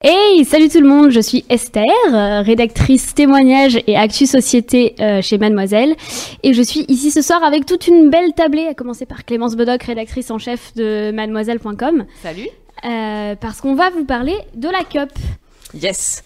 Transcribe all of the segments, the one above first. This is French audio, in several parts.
Hey, salut tout le monde, je suis Esther, euh, rédactrice témoignage et actu société euh, chez Mademoiselle. Et je suis ici ce soir avec toute une belle tablée, à commencer par Clémence Bodoc, rédactrice en chef de mademoiselle.com. Salut. Euh, parce qu'on va vous parler de la cup. Yes.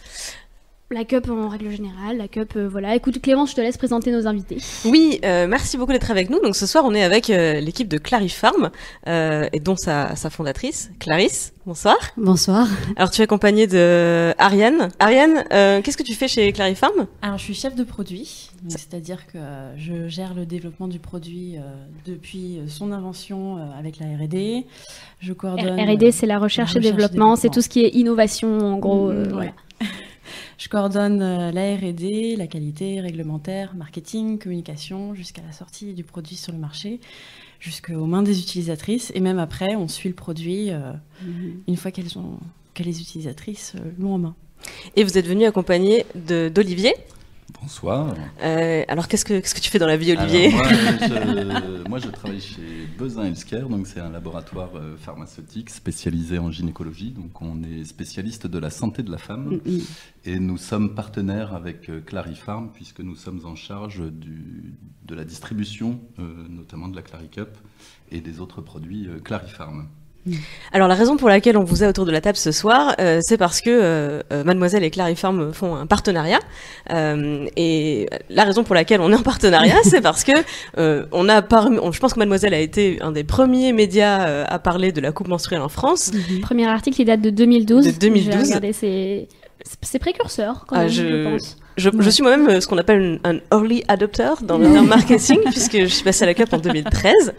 La cup en règle générale, la cup, euh, voilà. Écoute Clémence, je te laisse présenter nos invités. Oui, euh, merci beaucoup d'être avec nous. Donc ce soir, on est avec euh, l'équipe de Clarifarm euh, et dont sa, sa fondatrice, Clarisse. Bonsoir. Bonsoir. Alors tu es accompagnée de Ariane. Ariane, euh, qu'est-ce que tu fais chez Clarifarm Alors je suis chef de produit, c'est-à-dire que je gère le développement du produit euh, depuis son invention euh, avec la R&D. Je coordonne. R&D, c'est la recherche, la et recherche et développement, c'est tout ce qui est innovation, en gros. euh, Mm, voilà. Je coordonne euh, la R&D, la qualité réglementaire, marketing, communication, jusqu'à la sortie du produit sur le marché, jusqu'aux mains des utilisatrices. Et même après, on suit le produit euh, une fois qu'elles ont que les utilisatrices euh, l'ont en main. Et vous êtes venu accompagné d'Olivier? Bonsoir. Euh, alors qu'est-ce que qu'est-ce que tu fais dans la vie, Olivier Alors, moi, je, moi, je travaille chez Bezin Healthcare, donc c'est un laboratoire euh, pharmaceutique spécialisé en gynécologie. Donc on est spécialiste de la santé de la femme et nous sommes partenaires avec euh, Clarifarm puisque nous sommes en charge du, de la distribution, euh, notamment de la Claricup et des autres produits Clarifarm. Alors la raison pour laquelle on vous a autour de la table ce soir, euh, c'est parce que euh, euh, Mademoiselle et Clarifarm font un partenariat. Euh, et la raison pour laquelle on est en partenariat, c'est parce que euh, on a parmi, on- je pense que Mademoiselle a été un des premiers médias euh, à parler de la coupe menstruelle en France. Premier article, il date de 2012. De 2012. J'ai regardé, c'est c'est précurseur quand Ah, même, je- je pense. Je, je suis moi-même euh, ce qu'on appelle un, un early adopter dans le marketing, puisque je suis passée à la CUP en 2013.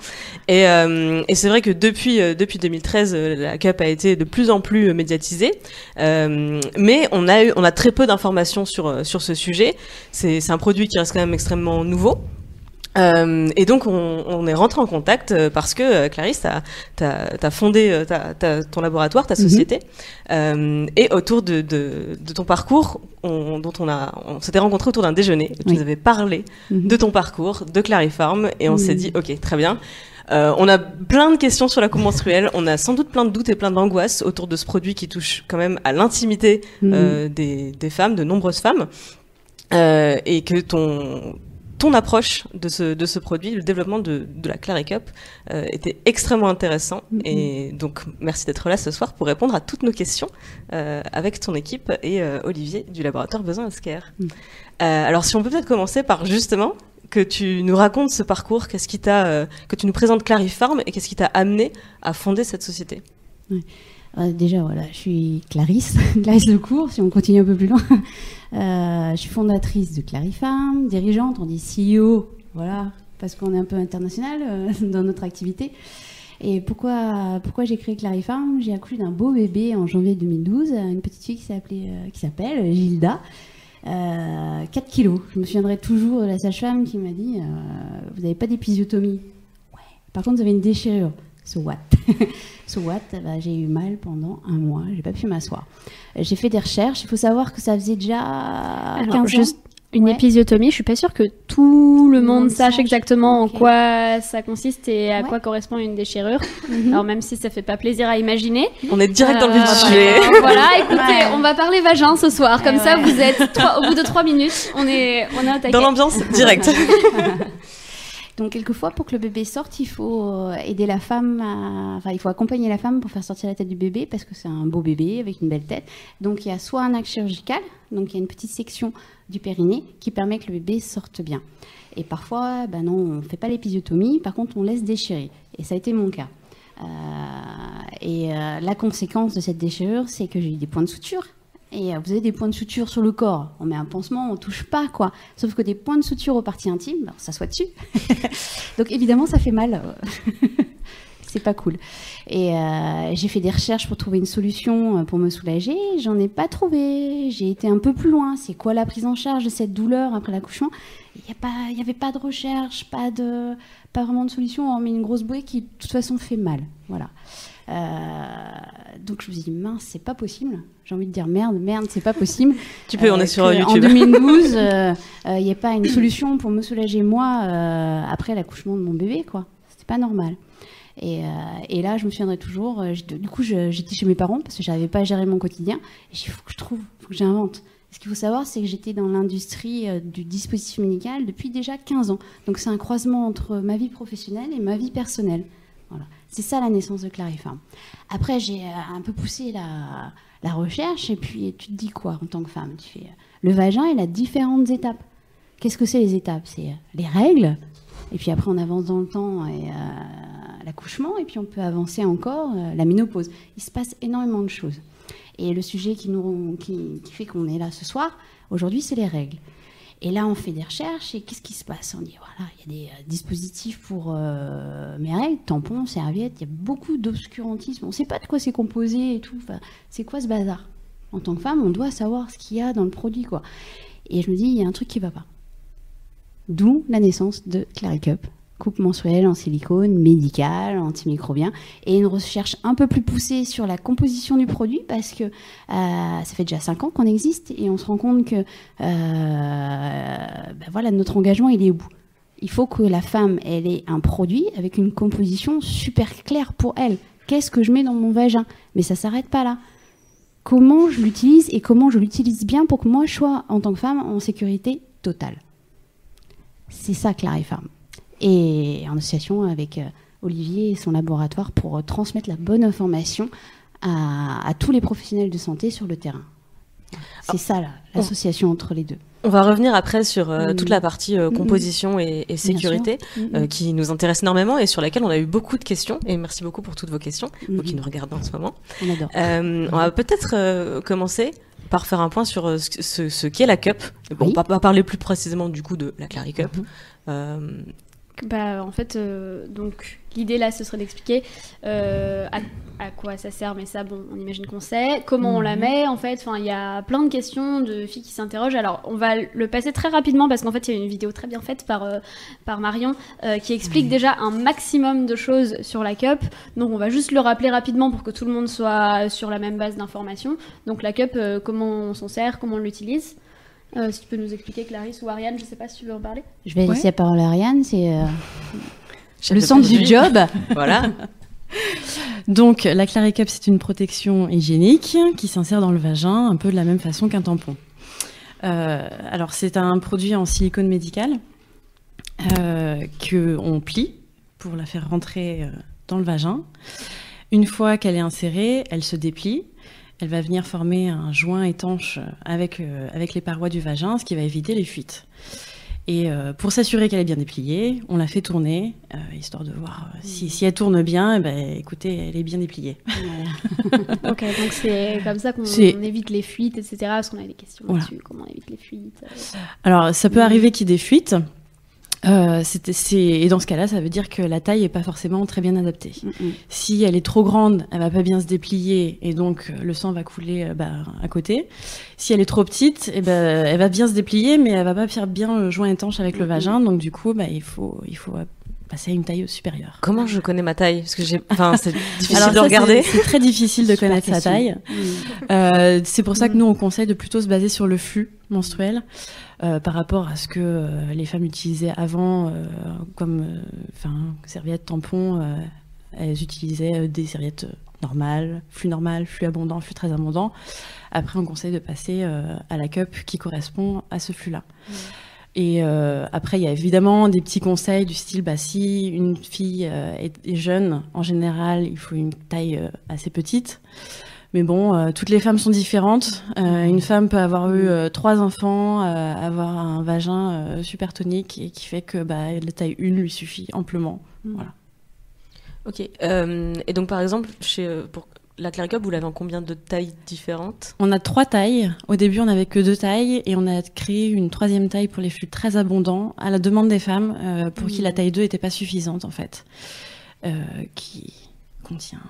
Et, euh, et c'est vrai que depuis, euh, depuis 2013, euh, la CUP a été de plus en plus médiatisée. Euh, mais on a, eu, on a très peu d'informations sur, sur ce sujet. C'est un produit qui reste quand même extrêmement nouveau. Euh, et donc on, on est rentré en contact euh, parce que euh, Clarisse, t'as as, fondé euh, t'as- t'as ton laboratoire, ta société, euh, et autour de, de, de ton parcours, on, dont on a, on s'était rencontrés autour d'un déjeuner. Tu nous avais parlé Mhm. de ton parcours, de Clarifarm, et on Mhm. s'est dit, ok, très bien. Euh, on a plein de questions sur la coupe menstruelle, on a sans doute plein de doutes et plein d'angoisses autour de ce produit qui touche quand même à l'intimité euh, des, des femmes, de nombreuses femmes, euh, et que ton ton approche de ce, de ce produit, le développement de, de la Clary Cup, euh, était extrêmement intéressant. Mhm. Et donc, merci d'être là ce soir pour répondre à toutes nos questions euh, avec ton équipe et euh, Olivier du laboratoire Besoin. Mhm. Euh, alors, si on peut peut-être commencer par justement que tu nous racontes ce parcours, qu'est-ce qui t'a, que tu nous présentes Clarifarm et qu'est-ce qui t'a amené à fonder cette société? Euh, déjà, voilà, je suis Clarisse, Clarisse Lecourt, si on continue un peu plus loin. Euh, je suis fondatrice de Clarifarm, dirigeante, on dit CEO, voilà, parce qu'on est un peu international euh, dans notre activité. Et pourquoi, pourquoi j'ai créé Clarifarm J'ai accouché d'un beau bébé en janvier 2012, une petite fille qui euh, s'appelle Gilda. Euh, 4 kilos. Je me souviendrai toujours de la sage-femme qui m'a dit Vous n'avez pas d'épisiotomie Ouais. Par contre, vous avez une déchirure. So what? So what? Bah, J'ai eu mal pendant un mois. J'ai pas pu m'asseoir. J'ai fait des recherches. Il faut savoir que ça faisait déjà 15 Alors, ans. juste une Ouais. épisiotomie, je suis pas sûre que tout le monde monde sache sache. exactement en quoi ça consiste et à Ouais. quoi correspond une déchirure. Mhm. Alors même si ça fait pas plaisir à imaginer. On est direct dans le vif du Euh, sujet. Voilà, écoutez, Ouais. on va parler vagin ce soir. Comme Ouais, ça, vous êtes trois- au bout de trois minutes, on est, on est au taquet. Dans l'ambiance directe. Donc, quelquefois, pour que le bébé sorte, il faut euh, aider la femme, enfin, il faut accompagner la femme pour faire sortir la tête du bébé parce que c'est un beau bébé avec une belle tête. Donc, il y a soit un acte chirurgical, donc il y a une petite section du périnée qui permet que le bébé sorte bien. Et parfois, ben non, on ne fait pas l'épisiotomie, par contre, on laisse déchirer. Et ça a été mon cas. Euh, et euh, la conséquence de cette déchirure, c'est que j'ai eu des points de suture. Et euh, vous avez des points de suture sur le corps. On met un pansement, on touche pas, quoi. Sauf que des points de suture aux parties intimes, ça soit dessus. Donc évidemment, ça fait mal. c'est pas cool. Et euh, j'ai fait des recherches pour trouver une solution euh, pour me soulager. J'en ai pas trouvé. J'ai été un peu plus loin. C'est quoi la prise en charge de cette douleur après l'accouchement? Il n'y avait pas de recherche, pas de, pas vraiment de solution, hormis une grosse bouée qui de toute façon fait mal. Voilà. Euh, donc je me suis dit mince, c'est pas possible. J'ai envie de dire merde, merde, c'est pas possible. tu peux, on est sur YouTube. En 2012, il n'y a pas une solution pour me soulager moi après l'accouchement de mon bébé, quoi. C'était pas normal. Et, euh, et, là, je me souviendrai toujours. Euh, du coup, j'étais chez mes parents parce que j'arrivais pas à gérer mon quotidien. Et il faut que je trouve, il faut que j'invente. Ce qu'il faut savoir, c'est que j'étais dans l'industrie euh, du dispositif médical depuis déjà 15 ans. Donc c'est un croisement entre ma vie professionnelle et ma vie personnelle. Voilà. C'est ça la naissance de Clarifarm. Après, j'ai un peu poussé la, recherche et puis tu te dis quoi en tant que femme? Tu fais le vagin, il a différentes étapes. Qu'est-ce que c'est les étapes? C'est les règles, et puis après on avance dans le temps et l'accouchement, et puis on peut avancer encore euh, la ménopause. Il se passe énormément de choses. Et le sujet qui, nous, qui, fait qu'on est là ce soir, aujourd'hui, c'est les règles. Et là, on fait des recherches et qu'est-ce qui se passe? On dit voilà, il y a des euh, dispositifs pour euh, mes règles, tampons, serviettes, il y a beaucoup d'obscurantisme. On ne sait pas de quoi c'est composé et tout. c'est quoi ce bazar? En tant que femme, on doit savoir ce qu'il y a dans le produit, quoi. Et je me dis, il y a un truc qui ne va pas. D'où la naissance de Clary Cup, coupe mensuelle en silicone, médical, antimicrobien, et une recherche un peu plus poussée sur la composition du produit parce que euh, ça fait déjà 5 ans qu'on existe et on se rend compte que euh, ben voilà, notre engagement il est au bout. Il faut que la femme elle ait un produit avec une composition super claire pour elle. Qu'est-ce que je mets dans mon vagin? Mais ça s'arrête pas là. Comment je l'utilise et comment je l'utilise bien pour que moi je sois en tant que femme en sécurité totale? C'est ça Clarifarm et en association avec euh, Olivier et son laboratoire pour euh, transmettre la bonne information à, tous les professionnels de santé sur le terrain. C'est ça l'association entre les deux. On va revenir après sur euh, toute la partie composition et, sécurité qui nous intéresse énormément et sur laquelle on a eu beaucoup de questions. Et merci beaucoup pour toutes vos questions, vous qui nous regardez en ce moment. On adore. on va peut-être commencer par faire un point sur ce, ce, qu'est la cup. Bon, On va pas parler plus précisément du coup de la Clary Cup. Mhm bah, en fait, euh, donc l'idée là, ce serait d'expliquer euh, à, quoi ça sert, mais ça, bon, on imagine qu'on sait. Comment on la mhm. met, en fait. Enfin, il y a plein de questions de filles qui s'interrogent. Alors, on va le passer très rapidement parce qu'en fait, il y a une vidéo très bien faite par, euh, par Marion qui explique déjà un maximum de choses sur la cup. Donc, on va juste le rappeler rapidement pour que tout le monde soit sur la même base d'informations. Donc, la cup, comment on s'en sert, comment on l'utilise. Euh, si tu peux nous expliquer, Clarisse ou Ariane, je ne sais pas si tu veux en parler. Je vais laisser la parole à Ariane, c'est euh, le centre du job. voilà. Donc, la Claricup, c'est une protection hygiénique qui s'insère dans le vagin un peu de la même façon qu'un tampon. Euh, alors, c'est un produit en silicone médical qu'on plie pour la faire rentrer dans le vagin. Une fois qu'elle est insérée, elle se déplie elle va venir former un joint étanche avec, euh, avec les parois du vagin, ce qui va éviter les fuites. Et euh, pour s'assurer qu'elle est bien dépliée, on la fait tourner, euh, histoire de voir si, si, elle tourne bien, eh ben, écoutez, elle est bien dépliée. ok, donc c'est comme ça qu'on évite les fuites, etc. Parce qu'on a des questions là-dessus, comment on évite les fuites. Alors, ça peut arriver qu'il y ait des fuites. Euh, et dans ce cas-là, ça veut dire que la taille est pas forcément très bien adaptée. Si elle est trop grande, elle va pas bien se déplier et donc euh, le sang va couler euh, bah, à côté. Si elle est trop petite, et eh ben, elle va bien se déplier, mais elle va pas faire bien le joint étanche avec le vagin. Donc du coup, bah, il faut, il faut passer à une taille supérieure. Comment je connais ma taille? Parce que j'ai, enfin, c'est difficile de regarder. C'est très difficile de connaître sa taille. Euh, c'est pour ça que nous on conseille de plutôt se baser sur le flux menstruel. Euh, par rapport à ce que euh, les femmes utilisaient avant, euh, comme serviettes, tampons, elles utilisaient des serviettes normales, flux normal, flux abondant, flux très abondant. Après, on conseille de passer à la cup qui correspond à ce flux-là. Et après, il y a évidemment des petits conseils du style, bah, si une fille est, jeune, en général, il faut une taille assez petite. Mais bon, euh, toutes les femmes sont différentes. Euh, une femme peut avoir eu euh, trois enfants, avoir un vagin super tonique et qui fait que bah, la taille 1 lui suffit amplement. Mm. Voilà. Ok. et donc, par exemple, chez, pour la Cup, vous l'avez en combien de tailles différentes? On a trois tailles. Au début, on n'avait que deux tailles et on a créé une troisième taille pour les flux très abondants à la demande des femmes pour qui la mm. taille 2 n'était pas suffisante en fait. qui contient.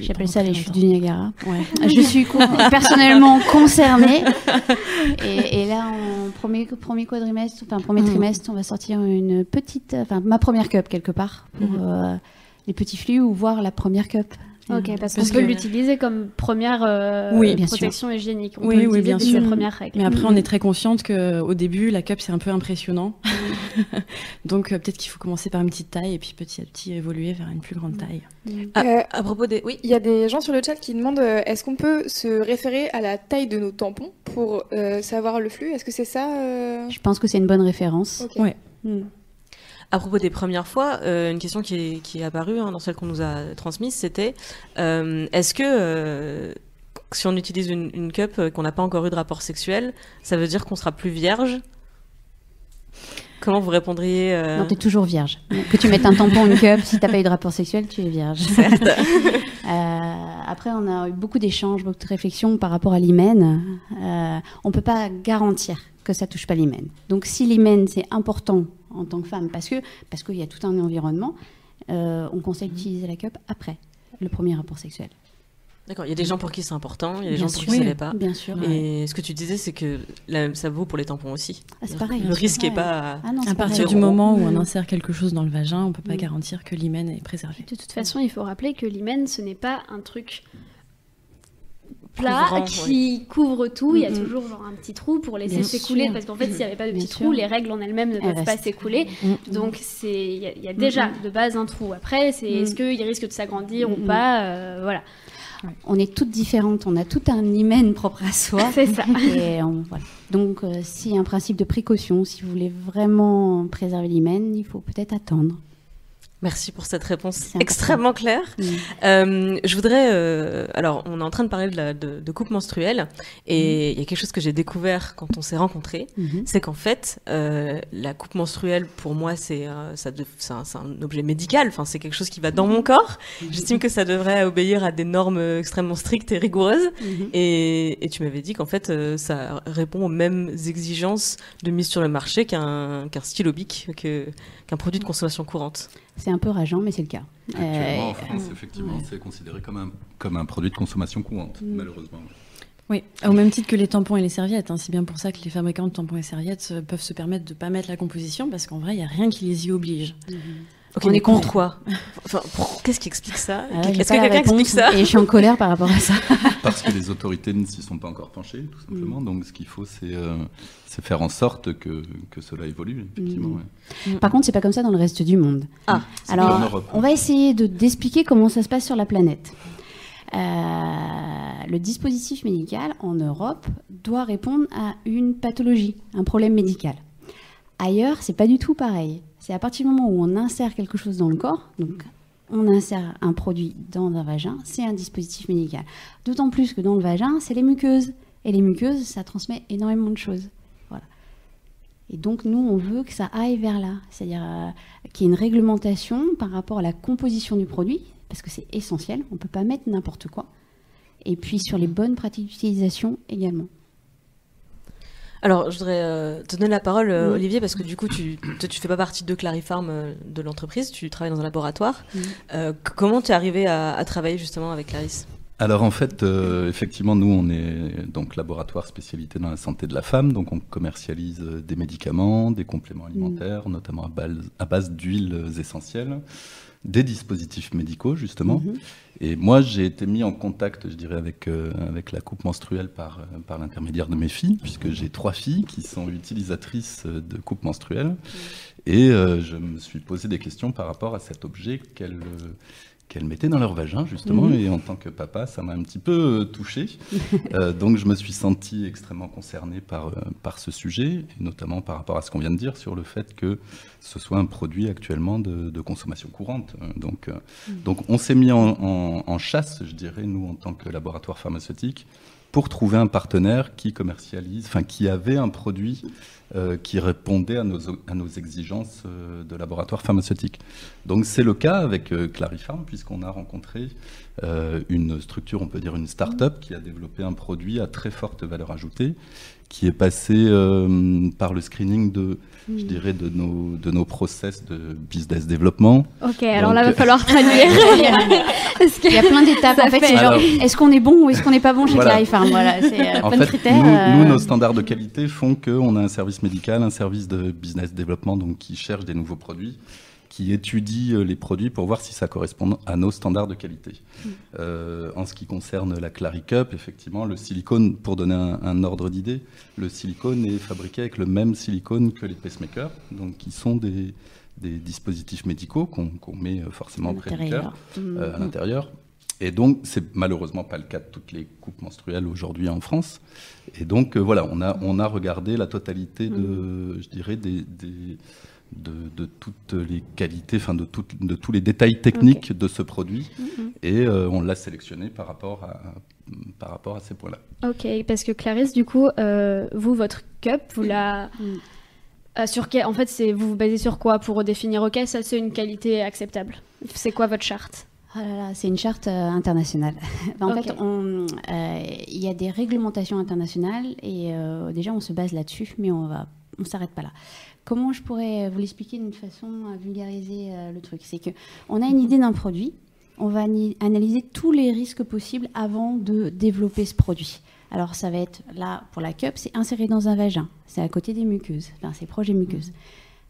J'appelle ça les chutes du Niagara. Ouais. Je suis personnellement concernée. Et, et, là, en premier, premier quadrimestre, enfin premier mm. trimestre, on va sortir une petite, enfin ma première cup quelque part pour mm. euh, les petits flux ou voir la première cup. Ok, parce, qu'on peut l'utiliser comme première euh, protection hygiénique. On oui, peut oui, bien sûr. Première règle. Mais après, on est très consciente qu'au début, la cup, c'est un peu impressionnant. Donc, euh, peut-être qu'il faut commencer par une petite taille et puis petit à petit évoluer vers une plus grande taille. Ah, euh, à propos des... Oui, il y a des gens sur le chat qui demandent est-ce qu'on peut se référer à la taille de nos tampons pour savoir le flux? Est-ce que c'est ça Je pense que c'est une bonne référence. Okay. Ouais. Hmm. À propos des premières fois, euh, une question qui est, qui est apparue hein, dans celle qu'on nous a transmise, c'était euh, est-ce que euh, si on utilise une, une cup qu'on n'a pas encore eu de rapport sexuel, ça veut dire qu'on sera plus vierge? Comment vous répondriez Non, t'es toujours vierge. Que tu mettes un tampon, une cup, si t'as pas eu de rapport sexuel, tu es vierge. après, on a eu beaucoup d'échanges, beaucoup de réflexions par rapport à l'hymen. on peut pas garantir que ça touche pas l'hymen. Donc, si l'hymen c'est important en tant que femme, parce que parce qu'il y a tout un environnement, euh, on conseille d'utiliser la cup après le premier rapport sexuel. D'accord, il y a des gens pour qui c'est important, il y a des gens pour qui ce n'est pas. Bien sûr. Et ce que tu disais, c'est que ça vaut pour les tampons aussi. Ah, c'est pareil. Le risque n'est pas. Ah à partir du moment où on insère quelque chose dans le vagin, on ne peut pas mm. garantir que l'hymen est préservé. De toute façon, il faut rappeler que l'hymen, ce n'est pas un truc plat qui couvre tout. Il y a toujours genre un petit trou pour laisser s'écouler parce qu'en fait, s'il n'y avait pas de petit trou, les règles en elles-mêmes ne peuvent pas s'écouler. Donc c'est il y, a déjà de base un trou. Après, c'est est-ce qu'il risque de s'agrandir ou pas euh, Voilà. On est toutes différentes, on a tout un hymen propre à soi. C'est ça. Donc, euh, s'il y a un principe de précaution, si vous voulez vraiment préserver l'hymen, il faut peut-être attendre. Merci pour cette réponse extrêmement claire. Euh, je voudrais, euh, alors on est en train de parler de, la, de, de coupe menstruelle et mm. il y a quelque chose que j'ai découvert quand on s'est rencontrés, mm-hmm. c'est qu'en fait euh, la coupe menstruelle pour moi c'est euh, un, un, objet médical, enfin c'est quelque chose qui va dans mon corps. Mm-hmm. J'estime que ça devrait obéir à des normes extrêmement strictes et rigoureuses et, et, tu m'avais dit qu'en fait euh, ça répond aux mêmes exigences de mise sur le marché qu'un qu'un stylo bic qu'un produit de consommation courante. C'est un peu rageant, mais c'est le cas. Actuellement, en euh, France, effectivement, c'est considéré comme un, comme un produit de consommation courante, mm. malheureusement. Oui, au même titre que les tampons et les serviettes. Hein. C'est bien pour ça que les fabricants de tampons et serviettes euh, peuvent se permettre de ne pas mettre la composition, parce qu'en vrai, il n'y a rien qui les y oblige. On est contre quoi enfin, Qu'est-ce qui explique ça ah Est-ce que quelqu'un explique ça Et je suis en colère par rapport à ça. Parce que les autorités ne s'y sont pas encore penchées, tout simplement. Mm. Donc, ce qu'il faut, c'est euh, c'est faire en sorte que, que cela évolue, effectivement. Mm. Par contre, c'est pas comme ça dans le reste du monde. Ah, alors, on va essayer d'expliquer comment ça se passe sur la planète. Euh, le dispositif médical en Europe doit répondre à une pathologie, un problème médical. Ailleurs, c'est pas du tout pareil. C'est à partir du moment où on insère quelque chose dans le corps, donc on insère un produit dans un vagin, c'est un dispositif médical. D'autant plus que dans le vagin, c'est les muqueuses. Et les muqueuses, ça transmet énormément de choses. Et donc, nous, on veut que ça aille vers là. C'est-à-dire euh, qu'il y ait une réglementation par rapport à la composition du produit, parce que c'est essentiel. On ne peut pas mettre n'importe quoi. Et puis sur les bonnes pratiques d'utilisation également. Alors, je voudrais euh, te donner la parole, euh, Olivier, parce que du coup, tu ne fais pas partie de Clarifarm de l'entreprise, tu travailles dans un laboratoire. comment tu es arrivé à, à, travailler justement avec Clarisse? Alors en fait, euh, effectivement, nous, on est donc laboratoire spécialité dans la santé de la femme, donc on commercialise euh, des médicaments, des compléments alimentaires, notamment à base, à base d'huiles essentielles, des dispositifs médicaux justement. Mhm. Et moi, j'ai été mis en contact, je dirais, avec euh, avec la coupe menstruelle par par l'intermédiaire de mes filles, puisque j'ai trois filles qui sont utilisatrices de coupe menstruelle, et je me suis posé des questions par rapport à cet objet qu'elles qu'elles mettaient dans leur vagin, justement. Mhm. Et en tant que papa, ça m'a un petit peu euh, touché. Euh, donc, je me suis senti extrêmement concerné par, euh, par ce sujet, et notamment par rapport à ce qu'on vient de dire sur le fait que ce soit un produit actuellement de, consommation courante. Donc, mhm. donc on s'est mis en, en, chasse, je dirais, nous, en tant que laboratoire pharmaceutique, pour trouver un partenaire qui commercialise, enfin, qui avait un produit euh, qui répondait à nos, exigences euh, de laboratoire pharmaceutique. Donc c'est le cas avec euh, Clarifarm, puisqu'on a rencontré une structure, on peut dire une start-up, qui a développé un produit à très forte valeur ajoutée, qui est passé par le screening de je dirais, de nos, de nos process de business développement. Ok, alors là, il va falloir traduire. il y a plein d'étapes. En fait, c'est genre, est-ce qu'on est bon ou est-ce qu'on n'est pas bon chez voilà. Clarifarm Voilà, c'est euh, plein de critères. Nous, nous, euh. nos standards de qualité font qu'on a un service médical, un service de business développement, donc qui cherche des nouveaux produits qui étudie euh, les produits pour voir si ça correspond à nos standards de qualité. Mm. Euh, en ce qui concerne la Claricup, effectivement, le silicone, pour donner un, ordre d'idée, le silicone est fabriqué avec le même silicone que les pacemakers, donc qui sont des, dispositifs médicaux qu'on met euh, forcément près du cœur, mm. à l'intérieur. Et donc, c'est malheureusement pas le cas de toutes les coupes menstruelles aujourd'hui en France. Et donc, voilà, on a, on a regardé la totalité de, mm. je dirais, des de, toutes les qualités, enfin de, de tous les détails techniques de ce produit. Mm-hmm. Et euh, on l'a sélectionné par rapport à, par rapport à ces points-là. Ok, parce que Clarisse, du coup, euh, vous, votre cup, vous la... Mm. Euh, sur en fait, c'est vous vous basez sur quoi pour définir OK, ça c'est une qualité acceptable. C'est quoi votre charte? Oh c'est une charte internationale. en fait, il y a des réglementations internationales et déjà on se base là-dessus, mais on va, on s'arrête pas là. Comment je pourrais vous l'expliquer d'une façon à vulgariser euh, le truc C'est que on a une idée d'un produit, on va analyser tous les risques possibles avant de développer ce produit. Alors ça va être là pour la cup, c'est inséré dans un vagin, c'est à côté des muqueuses, enfin c'est proche des muqueuses.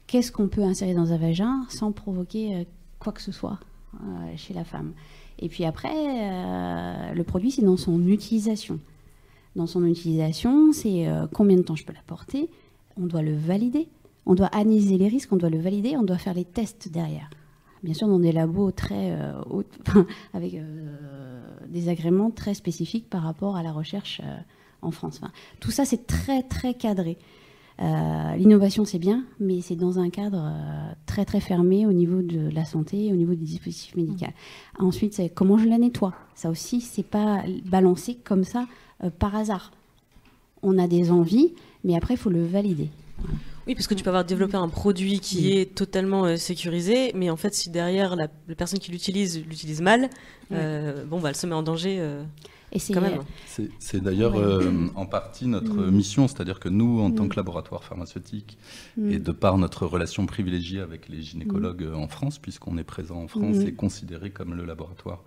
Qu'est-ce qu'on peut insérer dans un vagin sans provoquer euh, quoi que ce soit euh, chez la femme? Et puis après, le produit c'est dans son utilisation. Dans son utilisation, c'est combien de temps je peux la porter, on doit le valider on doit analyser les risques, on doit le valider, on doit faire les tests derrière. Bien sûr, dans des labos très euh, avec euh, des agréments très spécifiques par rapport à la recherche euh, en France. tout ça, c'est très très cadré. L'innovation, c'est bien, mais c'est dans un cadre très très fermé au niveau de la santé, au niveau des dispositifs médicaux. Mmh. Ensuite, c'est comment je la nettoie. Ça aussi, c'est pas balancé comme ça par hasard. On a des envies, mais après, il faut le valider. Oui, parce que tu peux avoir développé un produit qui est totalement euh, sécurisé, mais en fait, si derrière la, personne qui l'utilise l'utilise mal, euh, bon, bah, elle se met en danger. Euh, quand même. C'est d'ailleurs en partie notre mm. mission, c'est-à-dire que nous, en tant mm. que laboratoire pharmaceutique, mm. et de par notre relation privilégiée avec les gynécologues en France, puisqu'on est présent en France et considéré comme le laboratoire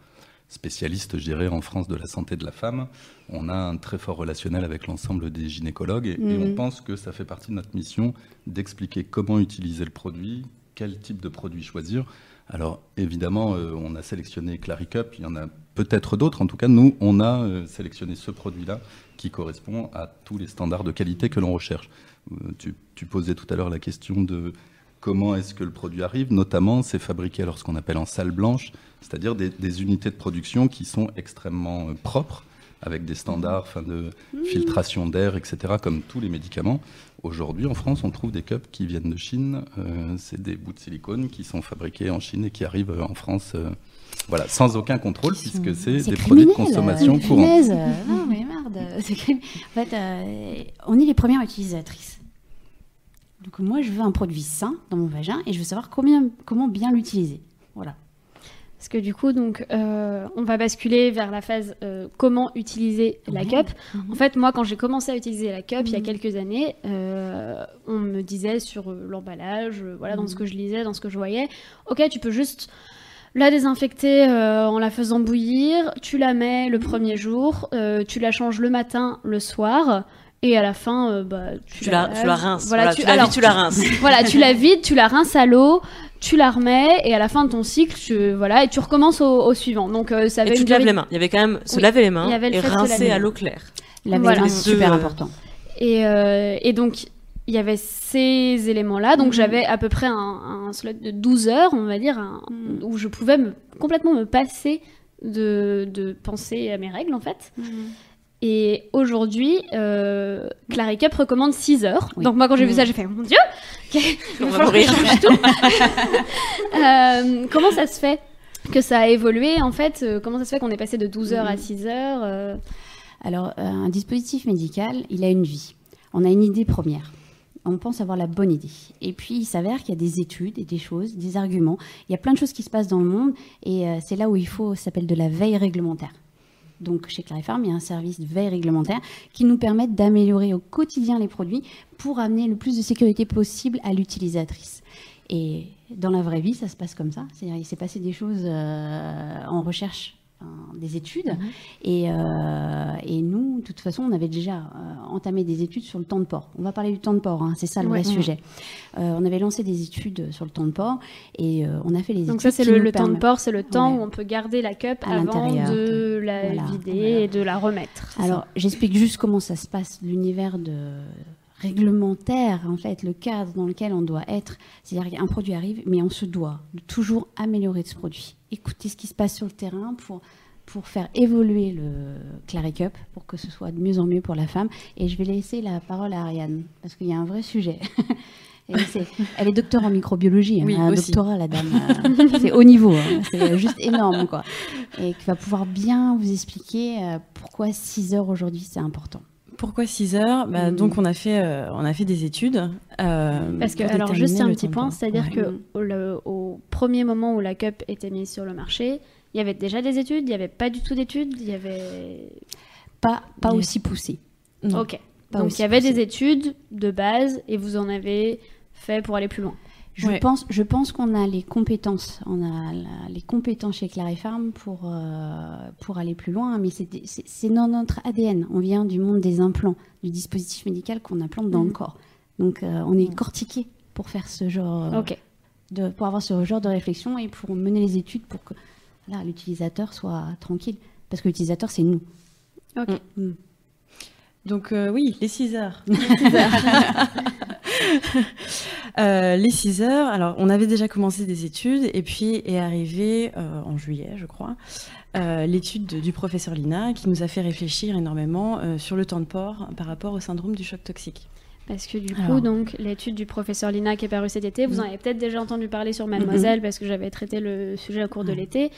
spécialiste, je dirais, en France de la santé de la femme. On a un très fort relationnel avec l'ensemble des gynécologues et, on mhm. pense que ça fait partie de notre mission d'expliquer comment utiliser le produit, quel type de produit choisir. Alors évidemment, euh, on a sélectionné Claricup, il y en a peut-être d'autres. En tout cas, nous, on a euh, sélectionné ce produit-là qui correspond à tous les standards de qualité que l'on recherche. Euh, tu, tu, posais tout à l'heure la question de comment est-ce que le produit arrive. Notamment, c'est fabriqué alors ce qu'on appelle en salle blanche, c'est-à-dire des, unités de production qui sont extrêmement euh, propres, avec des standards de mmh. filtration d'air, etc., comme tous les médicaments. Aujourd'hui, en France, on trouve des cups qui viennent de Chine. Euh, c'est des bouts de silicone qui sont fabriqués en Chine et qui arrivent euh, en France. voilà, sans aucun contrôle, puisque c'est des produits de consommation courante. non, mais merde, En fait, on est les premières utilisatrices. Donc moi, je veux un produit sain dans mon vagin et je veux savoir combien, comment bien l'utiliser. Voilà. Parce que du coup, donc, euh, on va basculer vers la phase euh, comment utiliser la cup. Mhm. En fait, moi, quand j'ai commencé à utiliser la cup il y a mhm. quelques années, euh, on me disait sur l'emballage, voilà, dans ce mhm. que je lisais, dans ce que je voyais, ok, tu peux juste la désinfecter en la faisant bouillir, tu la mets le premier jour, tu la changes le matin, le soir, et à la fin, euh, bah, tu, la, tu, la, rinces. Voilà, tu, la tu la rinces. voilà, tu la vides, tu la rinces à l'eau, tu la remets et à la fin de ton cycle, tu, voilà, et tu recommences au, suivant. Donc euh, ça avait et tu te laves les mains. Il y avait quand même se laver les mains et rincer à l'eau claire. Laver voilà. les mains, c'est super important. Et, euh, et donc il y avait ces éléments-là. Donc, mhm. j'avais à peu près un, un, slot de 12 heures, on va dire, mhm. où je pouvais me, complètement me passer de, de penser à mes règles, en fait. Mhm. Et aujourd'hui, euh, Clary Cup recommande 6 heures. Donc moi, quand j'ai vu mm. ça, j'ai fait, mon Dieu, on va mourir. euh, comment ça se fait que ça a évolué en fait euh, Comment ça se fait qu'on est passé de 12 heures à 6 mm. heures euh Alors, un dispositif médical, il a une vie. On a une idée première. on pense avoir la bonne idée. Et puis il s'avère qu'il y a des études et des choses, des arguments. Il y a plein de choses qui se passent dans le monde et c'est là où il faut, ça s'appelle de la veille réglementaire. Donc chez Clarifarm, il y a un service de veille réglementaire qui nous permet d'améliorer au quotidien les produits pour amener le plus de sécurité possible à l'utilisatrice. Et dans la vraie vie, ça se passe comme ça. C'est-à-dire, il s'est passé des choses euh, en recherche des études. Mhm. et, euh, et, nous, de toute façon, on avait déjà euh, entamé des études sur le temps de port. On va parler du temps de port, hein, c'est ça le vrai sujet. Euh, on avait lancé des études sur le temps de port et on a fait les Donc études. Donc ça, c'est le, temps de port, c'est le temps où on peut garder la cup avant de la vider et de la remettre. Alors, j'explique juste comment ça se passe, l'univers de réglementaire, en fait, le cadre dans lequel on doit être. C'est-à-dire qu'un produit arrive, mais on se doit de toujours améliorer ce produit. Écouter ce qui se passe sur le terrain pour, pour faire évoluer le Clary Cup, pour que ce soit de mieux en mieux pour la femme. Et je vais laisser la parole à Ariane, parce qu'il y a un vrai sujet. elle est docteur en microbiologie, hein, un doctorat la dame. Euh, c'est haut niveau, hein. c'est juste énorme quoi. Et qui va pouvoir bien vous expliquer euh, pourquoi 6 heures aujourd'hui c'est important. Pourquoi 6 heures? Bah, mm. Donc on a fait, euh, on a fait des études. Euh, Parce que, alors juste un petit point, c'est-à-dire que au, premier moment où la cup était mise sur le marché, il y avait déjà des études, il n'y avait pas du tout d'études, il y avait... Pas, pas aussi poussé. Ok. Donc il y avait des études de base et vous en avez fait pour aller plus loin. Je pense, je pense qu'on a les compétences, on a les compétences chez Clarifarm pour euh, pour aller plus loin, mais c'est dans notre ADN. On vient du monde des implants, du dispositif médical qu'on implante dans le mm. corps. Donc euh, on est cortiqué pour faire ce genre, euh, de, pour avoir ce genre de réflexion et pour mener les études pour que l'utilisateur soit tranquille, parce que l'utilisateur c'est nous. Ok. Mm. Donc oui, les 6 heures. Les 6 heures. Euh, les 6 heures, alors on avait déjà commencé des études et puis est arrivé euh, en juillet, je crois, euh, l'étude du professeur Lina qui nous a fait réfléchir énormément sur le temps de port par rapport au syndrome du choc toxique. Parce que du coup, donc l'étude du professeur Lina qui est parue cet été, vous mm. en avez peut-être déjà entendu parler sur Mademoiselle parce que j'avais traité le sujet au cours de l'été.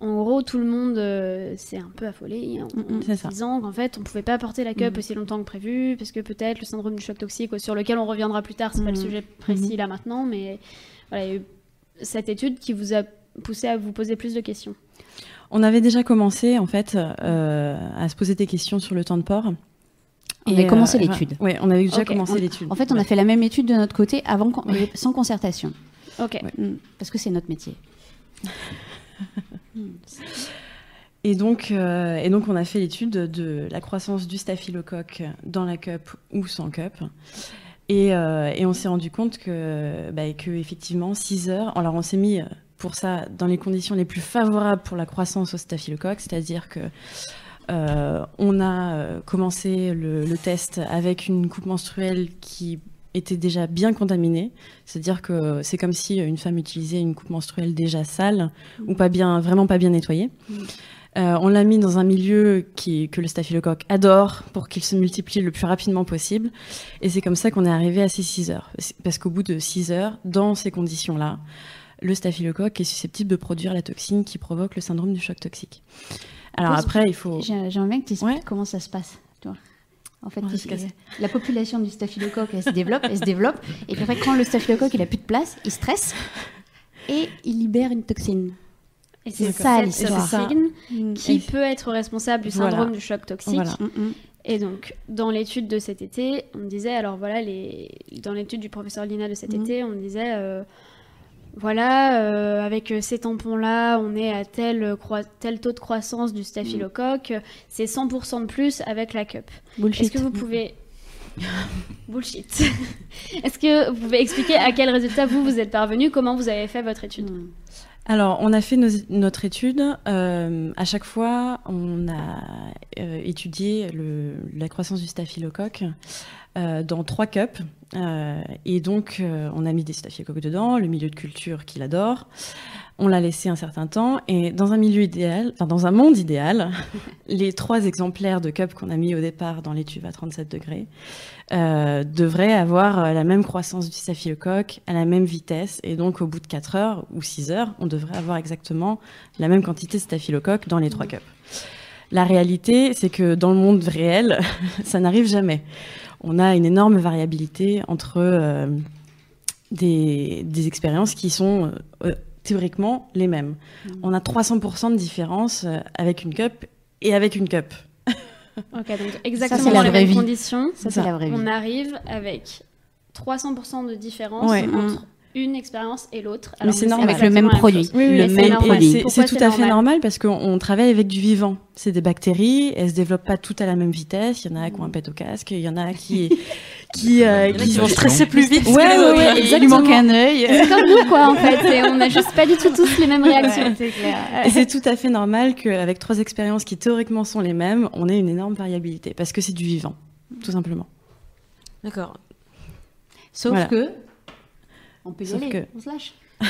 En gros, tout le monde euh, s'est un peu affolé en, disant qu'en fait, on pouvait pas porter la cup mm. aussi longtemps que prévu, parce que peut-être le syndrome du choc toxique, sur lequel on reviendra plus tard, c'est pas le mm. sujet précis là maintenant, mais voilà, il y a eu cette étude qui vous a poussé à vous poser plus de questions. On avait déjà commencé en fait euh, à se poser des questions sur le temps de port. On avait commencé euh, l'étude. Oui, on avait déjà commencé l'étude. En fait, on a fait la même étude de notre côté avant, sans concertation. Ok. Parce que c'est notre métier. Et donc, euh, et donc, on a fait l'étude de la croissance du staphylocoque dans la cup ou sans cup. Et, euh, et on s'est rendu compte que, bah, que effectivement, 6 heures. Alors, on s'est mis pour ça dans les conditions les plus favorables pour la croissance au staphylocoque, c'est-à-dire que euh, on a commencé le, test avec une coupe menstruelle qui était déjà bien contaminée. C'est-à-dire que c'est comme si une femme utilisait une coupe menstruelle déjà sale ou pas bien, vraiment pas bien nettoyée. Euh, on l'a mis dans un milieu qui, que le staphylocoque adore pour qu'il se multiplie le plus rapidement possible. Et c'est comme ça qu'on est arrivé à ces 6 heures. Parce qu'au bout de 6 heures, dans ces conditions-là, le staphylocoque est susceptible de produire la toxine qui provoque le syndrome du choc toxique. Alors après, il faut... J'ai envie que tu expliques comment ça se passe. En fait, la population du staphylocoque, elle se développe, elle se développe. Et puis après, quand le staphylocoque, il a plus de place, il stresse et il libère une toxine. Et c'est ça l'histoire. toxine mm. qui peut être responsable du syndrome du choc toxique. Mm, mm. Et donc, dans l'étude de cet été, on disait, alors voilà, les... dans l'étude du professeur Lina de cet été, on disait, euh, voilà, euh, avec ces tampons-là, on est à tel, tel taux de croissance du staphylocoque, c'est 100% de plus avec la cup. Est-ce que vous pouvez... Bullshit. Est-ce que vous pouvez expliquer à quel résultat vous vous êtes parvenu, comment vous avez fait votre étude? Hmm. alors, on a fait notre étude. Euh, à chaque fois, on a euh, étudié la croissance du staphylocoque dans trois cups. Euh, et donc, euh, on a mis des staphylocoques dedans, le milieu de culture qu'il adore. On l'a laissé un certain temps. Et dans un milieu idéal, enfin, dans un monde idéal, les trois exemplaires de cup qu'on a mis au départ dans l'étuve à 37 degrés euh, devraient avoir la même croissance du staphylocoque à la même vitesse. Et donc, au bout de 4 heures ou 6 heures, on devrait avoir exactement la même quantité de staphylocoque dans les trois cups. La réalité, c'est que dans le monde réel, ça n'arrive jamais on a une énorme variabilité entre euh, des, des expériences qui sont euh, théoriquement les mêmes. Mm. On a 300% de différence euh, avec une cup et avec une cup. Ok, donc exactement la dans les mêmes vie. conditions. Ça, c'est la vraie vie. On arrive avec 300% de différence Ouais. entre une expérience et l'autre. Mais c'est normal. Avec le même exactement produit. Oui, oui, le c'est même normal. produit. C'est- tout à fait normal normal parce qu'on on travaille avec du vivant. C'est des bactéries, elles se développent pas toutes à la même vitesse. Il y en a qui ont un pet au casque, il y en a qui qui euh, qui qui vont stresser plus vite. Ouais, que ouais, ouais, Il lui exactement. manque un œil. C'est comme nous, quoi, en fait. Et on n'a juste pas du tout tous les mêmes réactions. c'est clair. Et c'est tout à fait normal qu'avec trois expériences qui théoriquement sont les mêmes, on ait une énorme variabilité parce que c'est du vivant, tout simplement. D'accord. Sauf Voilà. que. On peut y Sauf aller, que- on se lâche.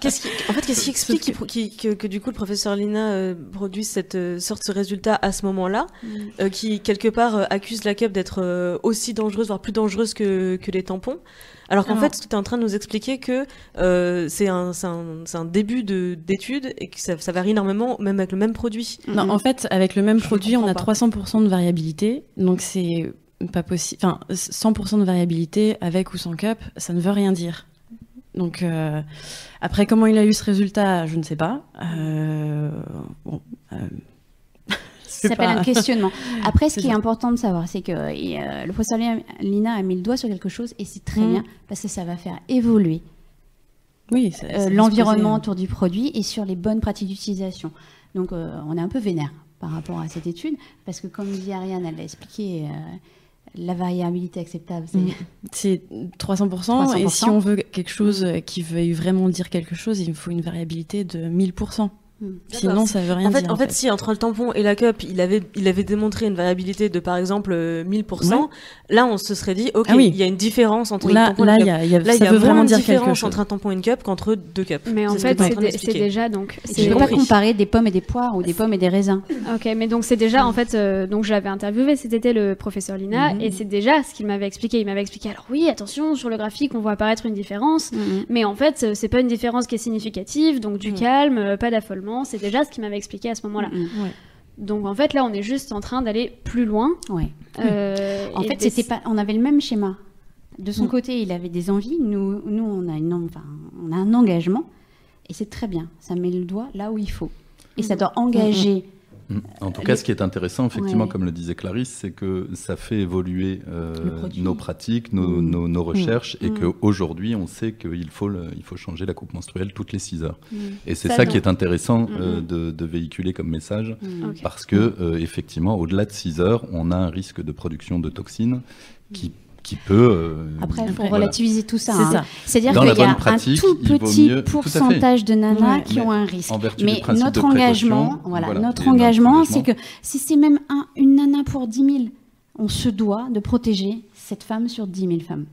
Qu'est-ce qui, en fait, qu'est-ce qui explique que, que du coup le professeur Lina euh, produise cette euh, sorte ce résultat à ce moment-là, euh, qui quelque part euh, accuse la cup d'être euh, aussi dangereuse, voire plus dangereuse que, que les tampons, alors qu'en Alors- fait, tu es en train de nous expliquer que euh, c'est un, c'est un, c'est un début de d'étude et que ça, ça varie énormément, même avec le même produit. Non, Mhm. en fait, avec le même Je produit, on a comprends 300% de variabilité, donc c'est pas possible. Enfin, 100% de variabilité avec ou sans cup, ça ne veut rien dire. Donc euh, après, comment il a eu ce résultat, je ne sais pas. Euh, bon, euh, Ça s'appelle pas- un questionnement. Après, ce qui est important de savoir, c'est que le professeur Lina- a mis le doigt sur quelque chose et c'est très Mm. bien parce que ça va faire évoluer Oui, l'environnement autour du produit et sur les bonnes pratiques d'utilisation. Donc, on est un peu vénère par rapport à cette étude parce que, comme dit Ariane, elle l'a expliqué, la variabilité acceptable, c'est Mm. C'est 300%, et 300%. si on veut quelque chose qui veuille vraiment dire quelque chose, il faut une variabilité de 1000%. Sinon, ça veut rien En fait, dire. en fait, si entre le tampon et la cup, il avait, il avait démontré une variabilité de par exemple euh, 1000%, là on se serait dit, ok, Ah oui. il y a une différence entre là, le tampon là, et il la y cup. a, il y a- Là, il y a veut vraiment de dire différence entre un tampon et une cup qu'entre deux cups. Mais en fait, c'est déjà donc. Tu peux pas comparer des pommes et des poires ou des pommes et des raisins. Ok, mais donc c'est déjà en fait, euh, donc je l'avais interviewé, c'était le professeur Lina, Mhm. et c'est déjà ce qu'il m'avait expliqué. Il m'avait expliqué, alors oui, attention, sur le graphique, on voit apparaître une différence, mais en fait, euh, c'est pas une différence qui est significative, donc du Mhm. calme, euh, pas d'affolement, c'est déjà ce qu'il m'avait expliqué à ce moment-là. Mm, mm. Donc en fait, là, on est juste en train d'aller plus loin. Ouais. euh, En et fait, c'était pas, on avait le même schéma. De son Mm. côté, il avait des envies. Nous, nous, on a une, enfin, on a un engagement, et c'est très bien. Ça met le doigt là où il faut, et ça doit engager. Mm. En tout Les- cas, ce qui est intéressant, effectivement, Ouais. comme le disait Clarisse, c'est que ça fait évoluer euh, nos pratiques, nos, Mm. nos- nos recherches, et Mm. qu'aujourd'hui, on sait qu'il faut, le- il faut changer la coupe menstruelle toutes les 6 heures. Mm. Et c'est Ça, ça, donc. qui est intéressant Mm, euh, mm. de, de véhiculer comme message, Mm. Parce que, euh, effectivement, au-delà de 6 heures, on a un risque de production de toxines qui, qui peut... euh, Après, il faut voilà. relativiser tout ça. C'est hein. Dans qu'il y a un tout petit mieux- tout pourcentage de nanas qui Mais ont un risque. En vertu Mais notre engagement, voilà, voilà, notre engagement. c'est que si c'est même un, une nana pour 10 000, on se doit de protéger cette femme sur 10 000 femmes.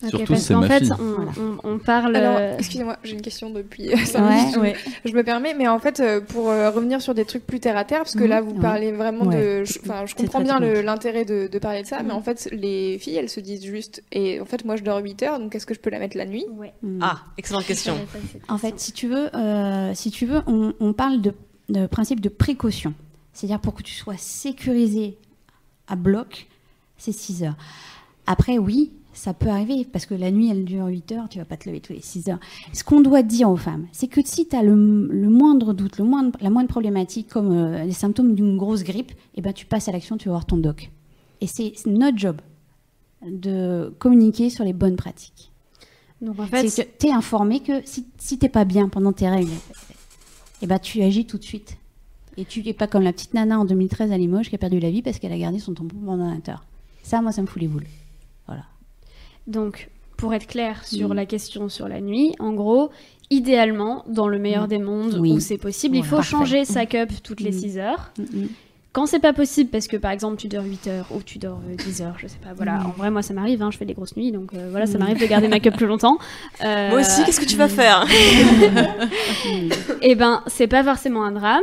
Ok, Surtout, c'est ma fait, fille. on, Voilà. on- on parle. Alors, euh, excusez-moi, j'ai une question depuis 5 Ouais. minutes. Ouais. Je me permets, mais en fait, euh, pour euh, revenir sur des trucs plus terre à terre, parce que Mhm. là, vous Ouais. parlez vraiment Ouais. de. je- Enfin, je comprends bien l'intérêt de, de parler de ça, mais en fait, les filles, elles se disent juste. Et en fait, moi, je dors 8 heures, donc est-ce que je peux la mettre la nuit? Ouais. Ah, excellente question. En fait, si tu veux, euh, si tu veux on, on parle de, de principe de précaution. C'est-à-dire pour que tu sois sécurisé à bloc, c'est 6 heures. Après, oui, ça peut arriver, parce que la nuit, elle dure 8 heures, tu vas pas te lever tous les 6 heures. Ce qu'on doit dire aux femmes, c'est que si tu as le, le moindre doute, le moindre, la moindre problématique, comme euh, les symptômes d'une grosse grippe, eh ben, tu passes à l'action, tu vas voir ton doc. Et c'est notre job de communiquer sur les bonnes pratiques. Donc en fait, C'est que tu es informé que si, si t'es pas bien pendant tes règles, eh ben, tu agis tout de suite. Et tu n'es pas comme la petite nana en 2013 à Limoges qui a perdu la vie parce qu'elle a gardé son tampon pendant un heure. Ça, moi, ça me fout les boules. Donc, pour être clair sur Mm. la question sur la nuit, en gros, idéalement, dans le meilleur Mm. des mondes Oui. où c'est possible, il faut Parfait. changer sa cup toutes les Mm. 6 heures. Mm, mm. Quand c'est pas possible, parce que par exemple tu dors 8 heures ou tu dors euh, 10 heures, je sais pas, voilà. Mm. En vrai, moi ça m'arrive, hein, je fais des grosses nuits, donc euh, voilà, ça Mm. m'arrive de garder ma cup plus longtemps. Euh, Moi aussi, qu'est-ce que tu vas faire Eh ben, c'est pas forcément un drame.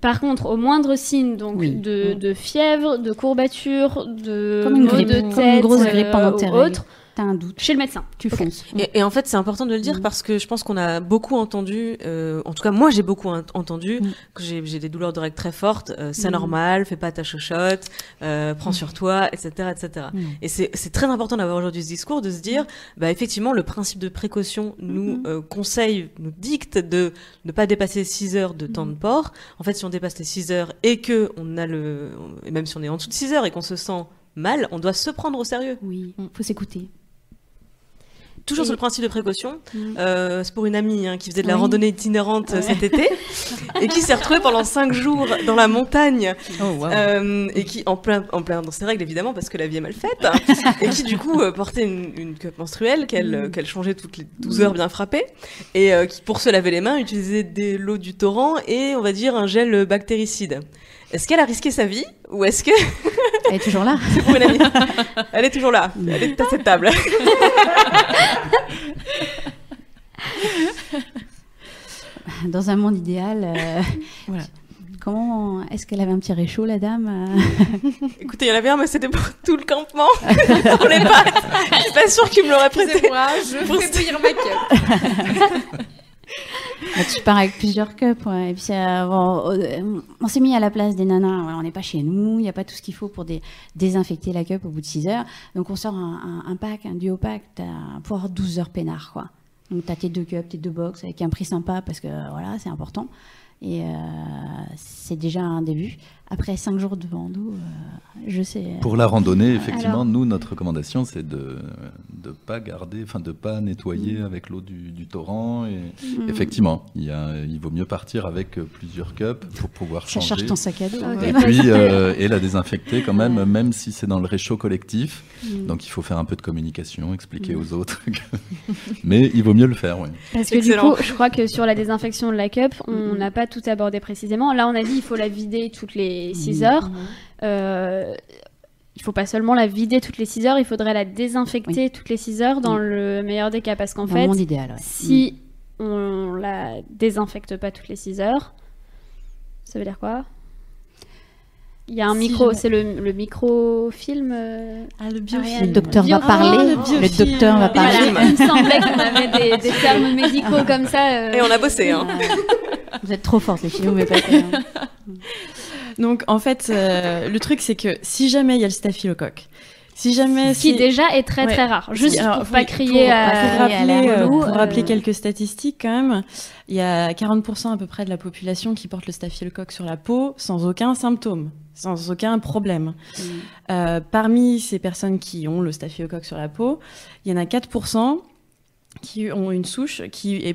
Par contre, au moindre signe donc Oui. de, Mm. de fièvre, de courbature, de maux de comme une tête, grosse grippe euh, ou règles. Un doute. Chez le médecin. Tu Ok. fonces. Et, et en fait, c'est important de le dire Mhm. parce que je pense qu'on a beaucoup entendu, euh, en tout cas moi j'ai beaucoup en- entendu Mhm. que j'ai des douleurs de règles très fortes, euh, c'est Mhm. normal, fais pas ta chochotte, euh, prends sur toi, etc., etc. Et c'est très important d'avoir aujourd'hui ce discours, de se dire, bah effectivement, le principe de précaution nous Mhm. euh, conseille, nous dicte de ne pas dépasser 6 heures de temps de port. En fait, si on dépasse les 6 heures et que on a le, et même si on est en dessous de 6 heures et qu'on se sent mal, on doit se prendre au sérieux. Oui, Mm. faut s'écouter. Toujours sur le principe de précaution. Mhm. Euh, c'est pour une amie hein, qui faisait de la Oui. randonnée itinérante euh, Ouais. cet été et qui s'est retrouvée pendant cinq jours dans la montagne Oh, euh, et qui en plein en plein dans ses règles évidemment parce que la vie est mal faite et qui du coup euh, portait une, une cup menstruelle qu'elle euh, qu'elle changeait toutes les 12 heures bien frappées et qui pour se laver les mains utilisait de l'eau du torrent et on va dire un gel bactéricide. Est-ce qu'elle a risqué sa vie ou est-ce que Elle est toujours là. c'est pour une amie Elle est toujours là, elle est à cette table. Dans un monde idéal, euh, Voilà. comment est-ce qu'elle avait un petit réchaud, la dame euh Écoutez, il y en avait un, mais c'était pour tout le campement. pour les pattes. Je suis pas sûre qu'il me l'aurait prêté. Excusez-moi, je Pour fais bouillir ma cup. Bah, Tu pars avec plusieurs cups. ouais. Et puis, euh, euh, on s'est mis à la place des nanas. on n'est pas chez nous. Il n'y a pas tout ce qu'il faut pour dé- désinfecter la cup au bout de 6 heures. Donc, on sort un, pack, un duo pack pour avoir 12 heures peinard. Quoi. Donc, tu as tes deux cups, tes deux box avec un prix sympa parce que voilà, c'est important. Et euh, c'est déjà un début. Après 5 jours de rando, euh, je sais. Pour la randonnée, effectivement, Alors- nous, notre recommandation, c'est de ne pas garder, enfin, de pas nettoyer avec l'eau du, du torrent. Et Mm. effectivement, il, y a, il vaut mieux partir avec euh, plusieurs cups pour pouvoir Ça changer. charge ton sac à dos. Ok. Et puis, euh, et la désinfecter quand même, même si c'est dans le réchaud collectif. Mm. Donc, il faut faire un peu de communication, expliquer aux autres. que- Mais il vaut mieux le faire, oui. Parce que Excellent. du coup, je crois que sur la désinfection de la cup, on n'a pas tout abordé précisément. Là, on a dit il faut la vider toutes les 6 Mhm. heures. Euh, il faut pas seulement la vider toutes les 6 heures, il faudrait la désinfecter toutes les 6 heures dans Oui. le meilleur des cas. Parce qu'en fait, monde idéal. ouais. si on la désinfecte pas toutes les 6 heures, ça veut dire quoi? Il y a un Si micro, jamais- c'est le, le microfilm. euh, Ah, le biofilm. Le docteur va Bio- parler. Ah, le le biofilm. docteur va Voilà, parler. Biofilm. il me semblait qu'on avait des, des termes médicaux comme ça. euh. Et on a bossé, hein. Vous êtes trop fortes, les filles, vous m'épatez, hein. Donc en fait, euh, le truc c'est que si jamais il y a le staphylocoque, si jamais Ce qui si- déjà est très Ouais. très rare. Juste Alors, pour pas crier pour, à, pour à rappeler, la euh, pour rappeler euh, quelques statistiques quand même, il y a 40% à peu près de la population qui porte le staphylocoque sur la peau sans aucun symptôme, sans aucun problème. Euh, parmi ces personnes qui ont le staphylocoque sur la peau, il y en a 4% qui ont une souche qui est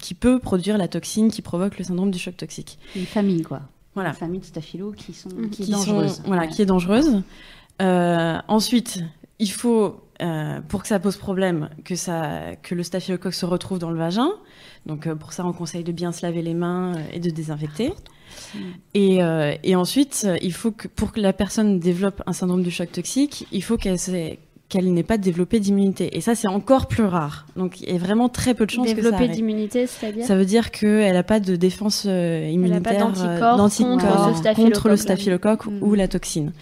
Qui peut produire la toxine qui provoque le syndrome du choc toxique. Une famille, quoi. Voilà. Une famille de staphylos qui, sont, qui est qui dangereuse. sont- voilà, Ouais. qui est dangereuse. Euh, ensuite, il faut, euh, pour que ça pose problème, que, ça, que le staphylocoque se retrouve dans le vagin. Donc, euh, pour ça, on conseille de bien se laver les mains et de désinfecter. Et, et ensuite, il faut que pour que la personne développe un syndrome du choc toxique, il faut qu'elle qu'elle n'ait pas développé d'immunité. Et ça, c'est encore plus rare. Donc, il y a vraiment très peu de chances que ça développer d'immunité, c'est-à-dire Ça veut dire qu'elle n'a pas de défense euh, immunitaire, d'anticorps euh, d'anticorps contre le staphylocoque Mm. ou la toxine.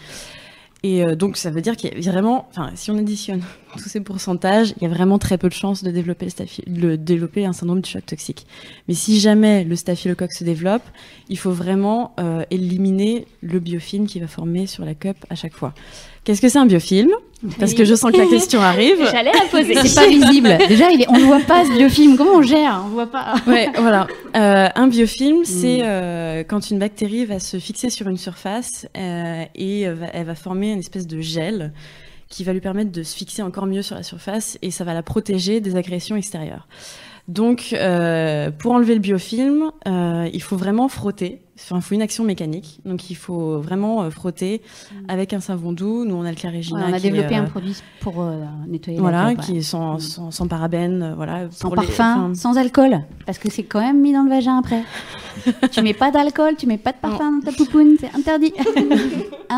Et euh, donc, ça veut dire qu'il y a vraiment, enfin, si on additionne tous ces pourcentages, il y a vraiment très peu de chances de développer, le staphy- de développer un syndrome du choc toxique. Mais si jamais le staphylocoque se développe, il faut vraiment euh, éliminer le biofilm qui va former sur la cup à chaque fois. Qu'est-ce que c'est un biofilm? Parce que je sens que la question arrive. J'allais la poser. C'est pas visible. Déjà, il est, on ne voit pas ce biofilm. Comment on gère? On voit pas. Ouais, voilà. Euh, un biofilm, c'est euh, quand une bactérie va se fixer sur une surface euh, et va- elle va former une espèce de gel qui va lui permettre de se fixer encore mieux sur la surface et ça va la protéger des agressions extérieures. Donc, euh, pour enlever le biofilm, euh, il faut vraiment frotter. Enfin, il faut une action mécanique. Donc, il faut vraiment euh, frotter avec un savon doux. Nous, on a le Clarégina. Ouais, on a développé un produit pour nettoyer Voilà, la peau, qui est sans, Mm. sans, sans parabènes, euh, voilà. Sans les- parfum, enfin, sans alcool, parce que c'est quand même mis dans le vagin après. tu mets pas d'alcool, tu mets pas de parfum dans ta poupoune, c'est interdit.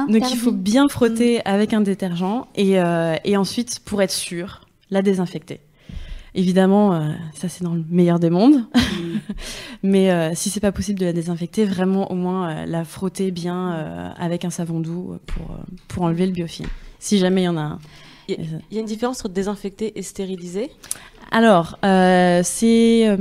Donc il faut bien frotter avec un détergent et, et ensuite, pour être sûr, la désinfecter. Évidemment, euh, ça c'est dans le meilleur des mondes, mais euh, si c'est pas possible de la désinfecter, vraiment au moins euh, la frotter bien euh, avec un savon doux pour, pour enlever le biofilm. Si jamais il y en a un. Il y, a- il y a une différence entre désinfecter et stériliser? Alors, c'est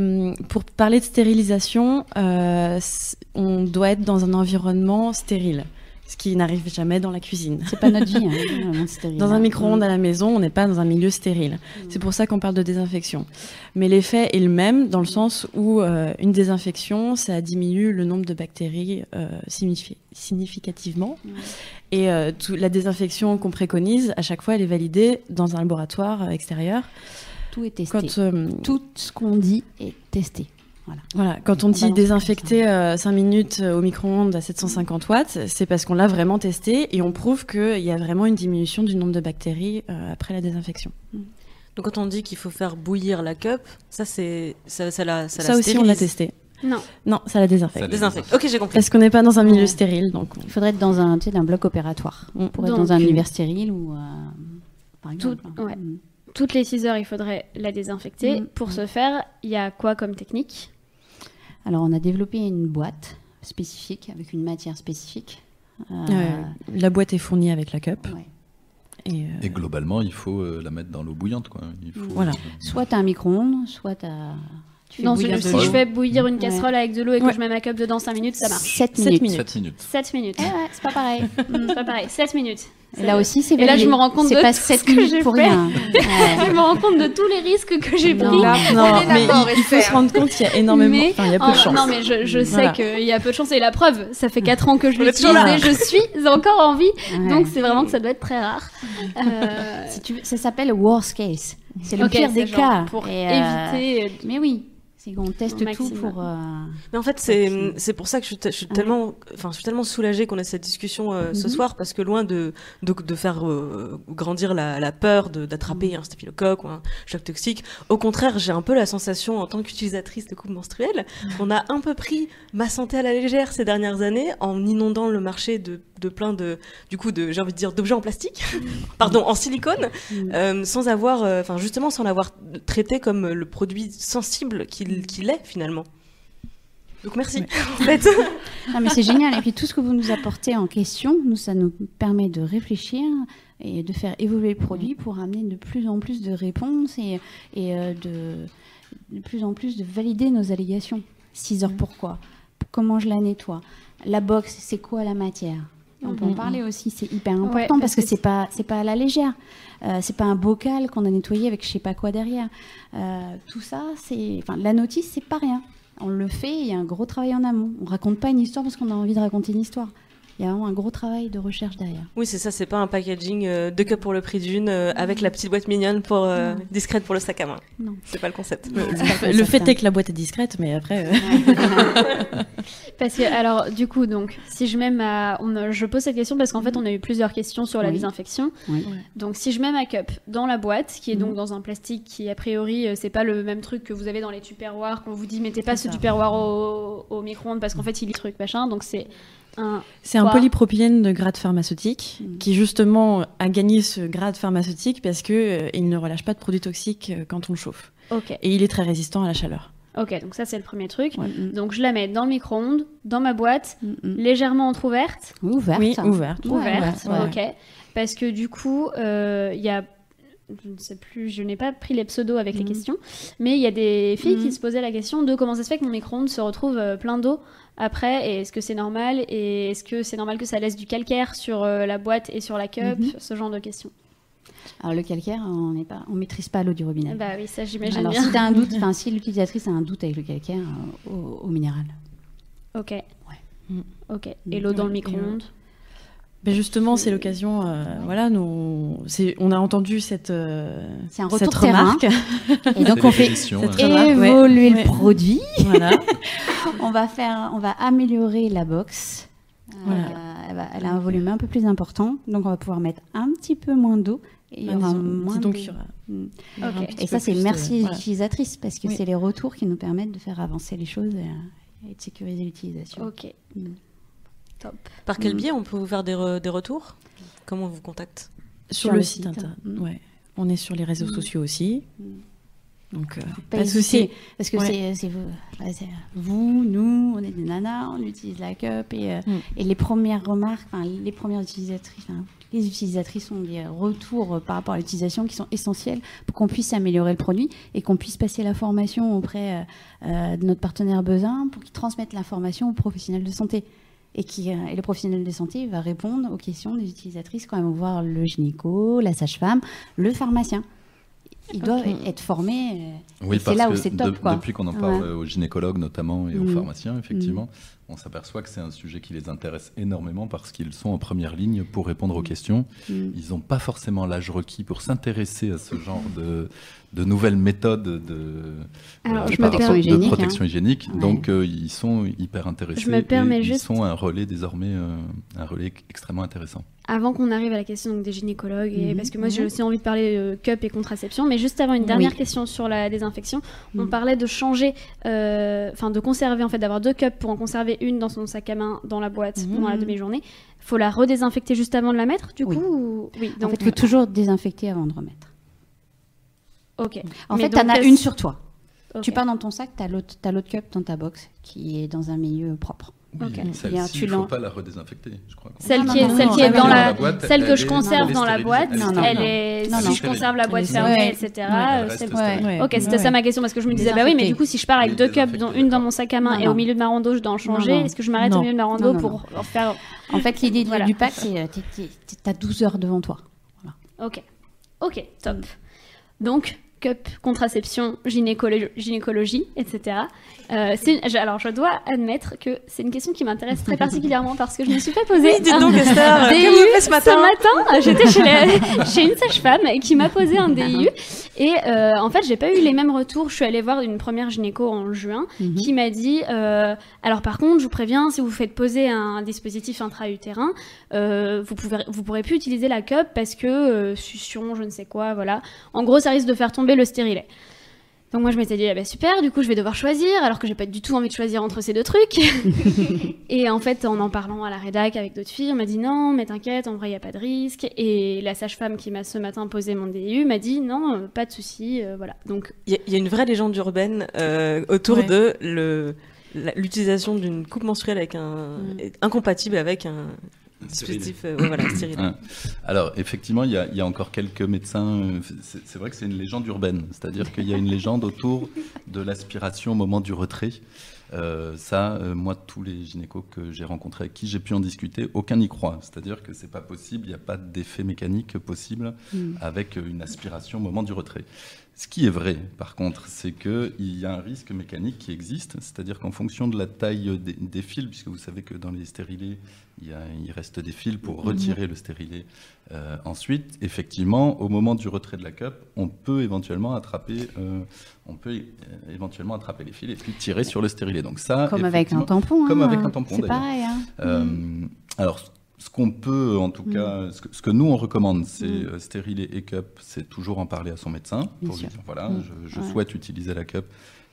pour parler de stérilisation, on doit être dans un environnement stérile, ce qui n'arrive jamais dans la cuisine. C'est pas notre vie, hein, stérile. Dans un micro-ondes à la maison, on n'est pas dans un milieu stérile. C'est pour ça qu'on parle de désinfection. Mais l'effet est le même dans le sens où euh, une désinfection, ça diminue le nombre de bactéries euh, signifi- significativement. Et euh, tout- la désinfection qu'on préconise, à chaque fois, elle est validée dans un laboratoire extérieur. Tout est testé. Quand, Tout ce qu'on dit est testé. Voilà. Voilà, quand on On dit désinfecter 5 minutes euh, au micro-ondes à 750 watts, c'est parce qu'on l'a vraiment testé et on prouve qu'il y a vraiment une diminution du nombre de bactéries euh, après la désinfection. Donc quand on dit qu'il faut faire bouillir la cup, ça c'est ça, ça la ça, Ça, la aussi, on l'a testé. Non. Non, ça la désinfecte. Ça la Désinfecte. Ok, j'ai compris. Parce qu'on n'est pas dans un milieu Ouais. stérile, donc on- Il faudrait être dans un, tu sais, un bloc opératoire Mm. pour être Donc, dans un euh, univers stérile ou, euh, par exemple. hein. ouais. Mm. Toutes les 6 heures, il faudrait la désinfecter. Pour ce faire, il y a quoi comme technique? Alors, on a développé une boîte spécifique avec une matière spécifique. Euh, euh, la boîte est fournie avec la cup. ouais. Et, euh, Et globalement, il faut euh, la mettre dans l'eau bouillante. Quoi. Il faut, Voilà. Soit tu as un micro-ondes, soit tu as. Tu Non, bouillir si, je fais bouillir une Ouais. casserole avec de l'eau et que Ouais. je mets ma cup dedans 5 minutes, ça marche. 7 Sept minutes. minutes. 7 minutes. 7 minutes. Eh ouais, c'est pas pareil. Hmm, c'est pas pareil, 7 minutes. Et là aussi, c'est Et là, je me rends compte C'est de pas tout 7 ce que minutes pour fait. rien. Je Ouais. me rends compte de tous les risques que j'ai Non. pris. Là, Non, on mais il, il faut se rendre compte qu'il y a énormément. Mais- Enfin, il y a peu de chance. Non, mais je, je sais Voilà. qu'il y a peu de chance. Et la preuve, ça fait 4 ans que je l'utilise et je suis encore en vie. Ouais. Donc, c'est vraiment que ça doit être très rare. Euh, Si tu veux, ça s'appelle worst case. C'est le ok, pire c'est des genre cas. Pour Et, euh, éviter. Mais oui, c'est qu'on teste tout pour. euh, Mais en fait, c'est c'est pour ça que je suis, te- je suis Ouais. tellement, enfin, je suis tellement soulagée qu'on ait cette discussion euh, ce Mhm. soir parce que loin de de, de faire euh, grandir la, la peur de- d'attraper un staphylocoque ou un choc toxique, au contraire, j'ai un peu la sensation en tant qu'utilisatrice de coupe menstruelle qu'on a un peu pris ma santé à la légère ces dernières années en inondant le marché de, de plein de, du coup, de, j'ai envie de dire, d'objets en plastique, pardon, en silicone, Mhm. euh, sans avoir, euh, enfin, justement, sans l'avoir traité comme le produit sensible qu'il qu'il est finalement. Donc merci. En fait. Non, mais c'est génial. Et puis tout ce que vous nous apportez en question, nous, ça nous permet de réfléchir et de faire évoluer le produit pour amener de plus en plus de réponses et, et euh, de, de plus en plus de valider nos allégations. 6 heures, pourquoi? Comment je la nettoie? La box, c'est quoi la matière? On peut en Mhm. parler aussi, c'est hyper important Ouais, parce, parce que, que c'est pas c'est pas à la légère. Euh, c'est pas un bocal qu'on a nettoyé avec je sais pas quoi derrière. Euh, tout ça, c'est enfin la notice, c'est pas rien. On le fait, il y a un gros travail en amont. On raconte pas une histoire parce qu'on a envie de raconter une histoire. Il y a vraiment un gros travail de recherche derrière. Oui, c'est ça, c'est pas un packaging euh, deux cups pour le prix d'une euh, avec la petite boîte mignonne pour euh, discrète pour le sac à main. Non. C'est pas le concept. Non, c'est pas Le fait ça. est que la boîte est discrète, mais après. euh, Parce que, alors, du coup, donc, si je mets ma. on a- je pose cette question parce qu'en fait, on a eu plusieurs questions sur la Oui. désinfection. Oui. Donc, si je mets ma cup dans la boîte, qui est donc Mhm. dans un plastique qui, a priori, c'est pas le même truc que vous avez dans les tupperwares, qu'on vous dit mettez pas ce tupperware au, au micro-ondes parce qu'en fait, il est truc machin. Donc, c'est. C'est un polypropylène de grade pharmaceutique Mm. qui justement a gagné ce grade pharmaceutique parce que euh, il ne relâche pas de produits toxiques euh, quand on le chauffe Ok. et il est très résistant à la chaleur. Ok, donc ça, c'est le premier truc. Ouais, mm, Donc, je la mets dans le micro-ondes, dans ma boîte, mm, mm. légèrement entrouverte. Oui, ouverte. Oui, ouverte. Ouais, ouverte, ouais, ouais. ok. Parce que du coup, euh, il y a, je ne sais plus, je n'ai pas pris les pseudos avec les Mhm. questions, mais il y a des filles Mhm. qui se posaient la question de comment ça se fait que mon micro-ondes se retrouve euh, plein d'eau après, et est-ce que c'est normal, et est-ce que c'est normal que ça laisse du calcaire sur euh, la boîte et sur la cup, Mhm. ce genre de questions. Alors le calcaire, on n'est pas, on maîtrise pas l'eau du robinet. Bah oui, ça j'imagine Alors bien. si t'as un doute, enfin si l'utilisatrice a un doute avec le calcaire, euh, au, au minéral. Ok. Mm. Ok. Et l'eau dans le micro-ondes Ben justement, c'est l'occasion. Euh, voilà, nous, on a entendu cette, euh, c'est un retour cette remarque. Et donc on fait évoluer le produit. Voilà. on va faire, on va améliorer la box. Voilà. Euh, elle, a un volume un peu plus important, donc on va pouvoir mettre un petit peu moins d'eau. Et il y aura moins donc de... Mm. Et ça, c'est merci aux utilisatrices parce que c'est les retours qui nous permettent de faire avancer les choses et, de sécuriser l'utilisation. Ok. Par quel mm. biais on peut vous faire des, retours? Comment on vous contacte? Sur, le, site, internet. Mm. Ouais. On est sur les réseaux mm. sociaux aussi. Donc, euh, pas, de souci. Parce que c'est vous, vous, nous, on est des nanas, on utilise la cup et, euh, et les premières remarques, les premières utilisatrices, les utilisatrices ont des retours par rapport à l'utilisation qui sont essentiels pour qu'on puisse améliorer le produit et qu'on puisse passer la formation auprès euh, de notre partenaire Besin pour qu'ils transmettent l'information aux professionnels de santé et, qui, euh, et le professionnel de santé va répondre aux questions des utilisatrices quand elles vont voir le gynéco, la sage-femme, le pharmacien. Ils doivent être formés. Euh, oui, c'est là où c'est top. Depuis qu'on en parle aux gynécologues notamment et aux mm. pharmaciens, effectivement, mm. on s'aperçoit que c'est un sujet qui les intéresse énormément parce qu'ils sont en première ligne pour répondre aux mm. questions. Ils n'ont pas forcément l'âge requis pour s'intéresser à ce genre de, de nouvelles méthodes de, de protection hygiénique. Donc, euh, ils sont hyper intéressés. Je me permets Ils sont un relais désormais, euh, un relais extrêmement intéressant. Avant qu'on arrive à la question donc, des gynécologues, et, mhm. parce que moi j'ai aussi envie de parler de cup et contraception, mais juste avant une dernière question sur la désinfection, on mhm. parlait de changer, euh, enfin de conserver en fait, d'avoir deux cups pour en conserver une dans son sac à main, dans la boîte, mhm. pendant la demi-journée. Faut la redésinfecter juste avant de la mettre, du coup Oui. Donc, en fait, il faut toujours désinfecter avant de remettre. Ok. En fait, tu en as une sur toi. Tu pars dans ton sac, tu as l'autre cup dans ta box qui est dans un milieu propre. Celle-ci, il ne faut pas la redésinfecter, je crois. Celle qui est, celle qui est dans la, celle que je conserve dans la boîte, elle est, si je conserve la boîte fermée, etc. Ok, c'était ça ma question parce que je me disais, bah oui, mais du coup, si je pars avec deux cups, dont une dans mon sac à main et au milieu de ma rando, je dois en changer, est-ce que je m'arrête au milieu de ma rando pour faire En fait, l'idée du pack, c'est tu as 12 heures devant toi. Ok, ok, top. Donc, cup, contraception, gynécologie, etc. Euh, alors, je dois admettre que c'est une question qui m'intéresse très particulièrement parce que je me suis pas posée. Oui, dis donc, Esther, DIU ce matin Ce matin, j'étais chez, chez, une sage-femme qui m'a posé un DIU et euh, en fait, j'ai pas eu les mêmes retours. Je suis allée voir une première gynéco en juin mhm. qui m'a dit euh, alors par contre, je vous préviens, si vous faites poser un dispositif intra-utérin, vous pouvez, vous pourrez plus utiliser la cup parce que succion, je ne sais quoi, voilà. En gros, ça risque de faire tomber le stérilet. Donc moi je m'étais dit ah bah super du coup je vais devoir choisir alors que j'ai pas du tout envie de choisir entre ces deux trucs et en fait en en parlant à la rédac avec d'autres filles on m'a dit non mais t'inquiète en vrai il y a pas de risque et la sage-femme qui m'a ce matin posé mon DU m'a dit non euh, pas de souci euh, voilà donc il y, a une vraie légende urbaine euh, autour de le l'utilisation d'une coupe menstruelle avec un mm. incompatible avec un dispositif euh, voilà. Alors, effectivement, il y, a, encore quelques médecins. Euh, c'est vrai que c'est une légende urbaine, c'est-à-dire qu'il y a une légende autour de l'aspiration au moment du retrait. Euh, ça, moi, tous les gynécos que j'ai rencontrés avec qui j'ai pu en discuter, aucun n'y croit. C'est-à-dire que c'est pas possible, il n'y a pas d'effet mécanique possible hmm. avec une aspiration au moment du retrait. Ce qui est vrai, par contre, c'est qu'il y a un risque mécanique qui existe, c'est-à-dire qu'en fonction de la taille des, fils, puisque vous savez que dans les stérilés, il, reste des fils pour retirer le stérilet. Euh, ensuite, effectivement, au moment du retrait de la cup, on peut éventuellement attraper, euh, on peut euh, éventuellement attraper les fils et puis tirer sur le stérilet. Donc ça, comme avec un tampon. Comme avec un tampon. C'est pareil. Hein. Alors ce qu'on peut, en tout mm. cas, ce que, nous on recommande, c'est mm. euh, stériler et cup, c'est toujours en parler à son médecin pour lui dire voilà, mm. je, souhaite utiliser la cup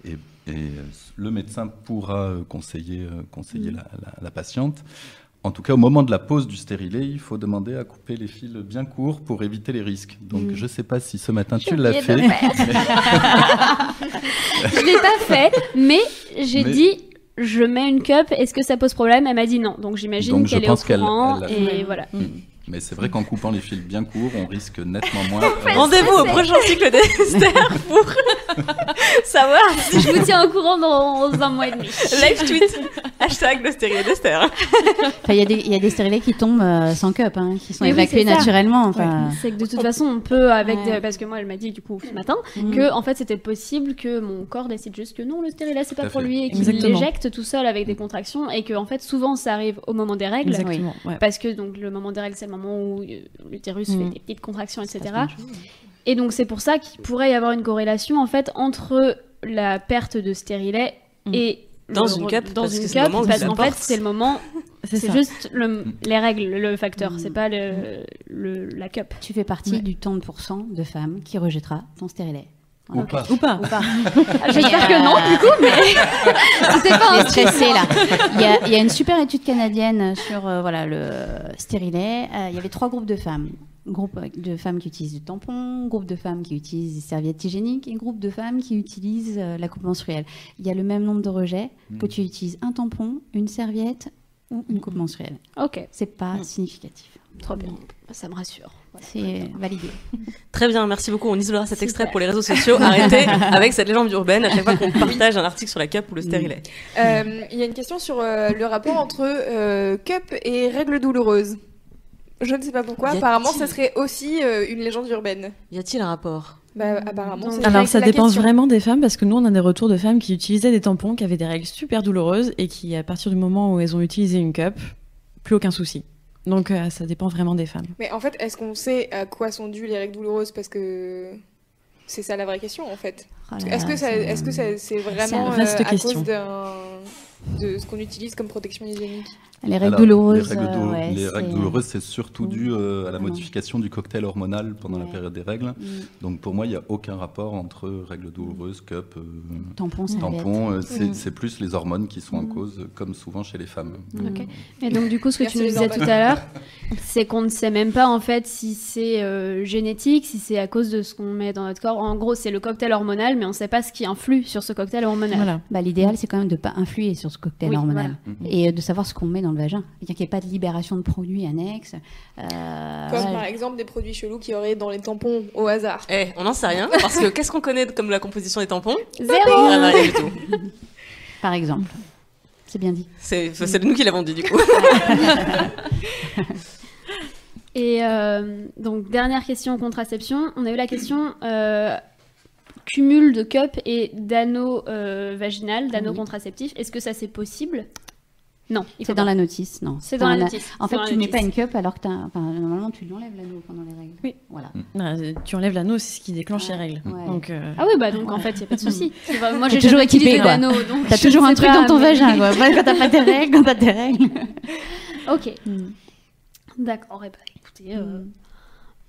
et, euh, le médecin pourra euh, conseiller, conseiller la, patiente. En tout cas, au moment de la pose du stérilet, il faut demander à couper les fils bien courts pour éviter les risques. Donc, je ne sais pas si ce matin tu l'as fait. je ne l'ai pas fait, mais j'ai dit je mets une cup, est-ce que ça pose problème? Elle m'a dit non. Donc j'imagine qu'elle est au courant et voilà. Mm. Mais c'est vrai qu'en coupant les fils bien courts, on risque nettement moins. Rendez-vous au prochain cycle d'Esther pour savoir si je vous tiens au courant dans un mois et demi. Live tweet. Hashtag le stérilet d'Esther. Enfin, il y, a des- il y a des stérilets qui tombent euh, sans cup, hein, qui sont Mais évacués naturellement. Enfin, C'est que de toute façon, on peut, avec Ouais. des- parce que moi, elle m'a dit du coup ce matin, Mm. que en fait, c'était possible que mon corps décide juste que non, le stérilet, c'est pas pour lui et qu'il l'éjecte tout seul avec des contractions et que en fait, souvent, ça arrive au moment des règles. Exactement. ouais. Parce que donc le moment des règles, c'est le moment où euh, l'utérus Mm. fait des petites contractions, etc. Et donc c'est pour ça qu'il pourrait y avoir une corrélation en fait entre la perte de stérilet Mm. et Dans le une cup, dans parce une que c'est le cup, parce qu'en fait c'est le moment, C'est juste le- les règles, le facteur, Mm. c'est pas le, le- la cup. tu fais partie Ouais. du tant de pourcents de femmes qui rejettera ton stérilet. Ou pas. Ou pas. Ou pas. J'espère que non, du coup, mais c'était pas un stressé là. Il y, a, il y a une super étude canadienne sur euh, voilà, le stérilet. Euh, il y avait trois groupes de femmes. Groupe de femmes qui utilisent du tampon, groupe de femmes qui utilisent des serviettes hygiéniques et groupe de femmes qui utilisent euh, la coupe menstruelle. Il y a le même nombre de rejets que tu utilises un tampon, une serviette ou une coupe menstruelle. Ok, C'est pas Mm. significatif. trop bien, ça me rassure. C'est validé. Très bien, merci beaucoup. On isolera cet Super. extrait pour les réseaux sociaux. Arrêtez avec cette légende urbaine à chaque fois qu'on partage un article sur la cup ou le stérilet. Euh, Il y a une question sur euh, le rapport entre euh, cup et règles douloureuses. Je ne sais pas pourquoi. Apparemment, ça serait aussi euh, une légende urbaine. Y a-t-il un rapport? Bah, apparemment. Alors ça dépend question. vraiment des femmes parce que nous on a des retours de femmes qui utilisaient des tampons qui avaient des règles super douloureuses et qui à partir du moment où elles ont utilisé une cup, plus aucun souci. Donc euh, ça dépend vraiment des femmes. Mais en fait, est-ce qu'on sait à quoi sont dues les règles douloureuses? Parce que c'est ça la vraie question, en fait. Oh Est-ce que ça- que ça- c'est vraiment euh, à cause de ce qu'on utilise comme protection hygiénique? Les règles Alors, douloureuses. Les règles, dou- euh, ouais, les règles c'est- douloureuses, c'est surtout dû euh, à la Vraiment. modification du cocktail hormonal pendant la période des règles. Mm. Donc pour moi, il n'y a aucun rapport entre règles douloureuses, cup, euh, Tampon, euh, c'est Mm. plus les hormones qui sont en Mm. cause, comme souvent chez les femmes. Et donc du coup, ce que tu nous disais tout à l'heure, c'est qu'on ne sait même pas en fait si c'est euh, génétique, si c'est à cause de ce qu'on met dans notre corps. En gros, c'est le cocktail hormonal, mais on ne sait pas ce qui influe sur ce cocktail hormonal. Voilà. Bah, L'idéal, c'est quand même de ne pas influer sur ce cocktail Oui, hormonal voilà. et euh, de savoir ce qu'on met dans le vagin. C'est-à-dire qu'il n'y ait pas de libération de produits annexes. Euh, Comme voilà. par exemple des produits chelous qu'il y aurait dans les tampons au hasard. Eh, on n'en sait rien, parce que qu'est-ce qu'on connaît comme la composition des tampons? Zéro. Ah, rien du tout. Par exemple. C'est bien dit. C'est c'est nous qui l'avons dit du coup. Et euh, donc dernière question contraception, on a eu la question euh, cumul de cup et d'anneaux euh, vaginal, d'anneaux Oui. contraceptifs. Est-ce que ça c'est possible? Non, C'est dans pas. la notice, non. C'est dans la notice. En fait, tu mets notice. pas une cup alors que t'as. Enfin, normalement, tu l'enlèves l'anneau pendant les règles. Oui. Voilà. Euh, Tu enlèves l'anneau, c'est ce qui déclenche les règles. Ouais. Donc euh, Ah oui, bah donc en fait, il n'y a pas de souci. Moi, j'ai toujours équipé, l'anneau. donc T'as toujours un truc pas, dans ton mais- vagin, quoi. Ouais, quand t'as pas tes règles, quand t'as tes règles. Ok, Mm. d'accord. Eh ben, écoutez, euh,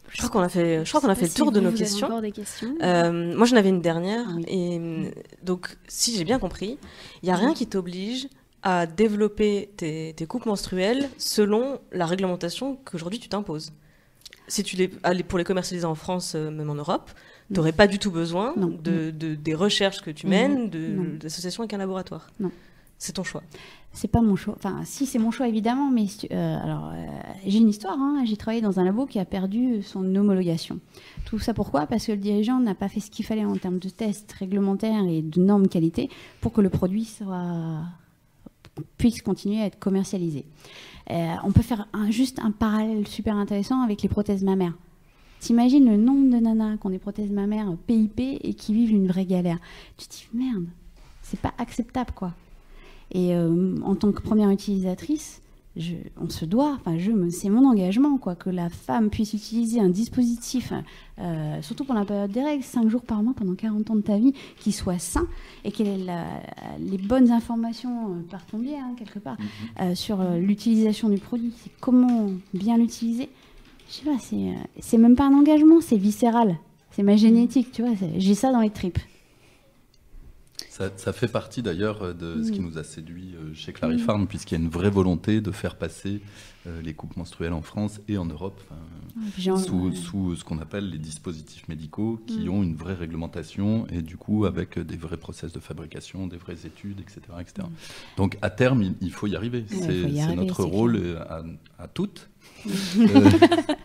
Je crois qu'on a fait, je crois qu'on a fait le tour si de nos vous avez questions. encore des questions. Euh, moi, j'en avais une dernière. Ah oui. Et euh, donc, si j'ai bien compris, il n'y a rien qui t'oblige à développer tes, tes coupes menstruelles selon la réglementation qu'aujourd'hui tu t'imposes. Si tu les, pour les commercialiser en France, euh, même en Europe, tu n'aurais pas du tout besoin de, de- des recherches que tu mènes, d'associations avec un laboratoire. Non. C'est ton choix. C'est pas mon choix. Enfin, si, c'est mon choix évidemment, mais euh, alors euh, j'ai une histoire. hein. J'ai travaillé dans un labo qui a perdu son homologation. Tout ça pourquoi? Parce que le dirigeant n'a pas fait ce qu'il fallait en termes de tests réglementaires et de normes qualité pour que le produit soit puisse continuer à être commercialisé. Euh, on peut faire juste un parallèle super intéressant avec les prothèses mammaires. T'imagines le nombre de nanas qui ont des prothèses mammaires PIP et qui vivent une vraie galère. Tu te dis merde, c'est pas acceptable quoi. Et euh, en tant que première utilisatrice, je, on se doit, enfin je, me- c'est mon engagement quoi, que la femme puisse utiliser un dispositif, euh, surtout pour la période des règles, 5 jours par mois pendant 40 ans de ta vie, qui soit sain et qu'elle ait la- les bonnes informations euh, par ton biais hein, quelque part euh, sur l'utilisation du produit, c'est comment bien l'utiliser. Je sais pas, c'est, c'est même pas un engagement, c'est viscéral, c'est ma génétique, tu vois, j'ai ça dans les tripes. Ça, ça fait partie d'ailleurs euh, de ce qui Mm. nous a séduit euh, chez Clarifarm, puisqu'il y a une vraie volonté de faire passer euh, les coupes menstruelles en France et en Europe, enfin, sous, sous ce qu'on appelle les dispositifs médicaux, qui Mm. ont une vraie réglementation et du coup avec des vrais process de fabrication, des vraies études, etc. etc. Donc à terme, il, il faut y arriver. C'est notre rôle à, à toutes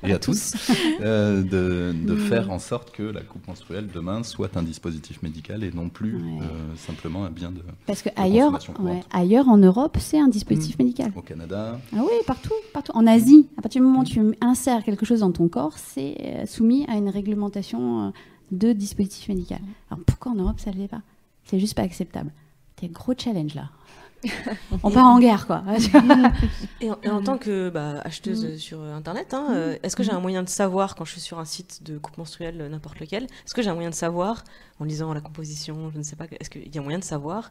et à tous, euh, de, de, faire en sorte que la coupe menstruelle demain soit un dispositif médical et non plus ouais. euh, simplement un bien de. Parce que ailleurs, ouais, ailleurs en Europe, c'est un dispositif mmh. médical. Au Canada. Ah oui, partout, partout. En Asie, à partir du moment où tu insères quelque chose dans ton corps, c'est soumis à une réglementation de dispositif médical. Alors pourquoi en Europe ça ne l'est pas? C'est juste pas acceptable. C'est un gros challenge là. On part en guerre, quoi. et, en, et, en, tant que bah, acheteuse mmh. sur Internet, hein, euh, est-ce que j'ai un moyen de savoir, quand je suis sur un site de coupe menstruelle, n'importe lequel, est-ce que j'ai un moyen de savoir, en lisant la composition, je ne sais pas, est-ce qu'il y a un moyen de savoir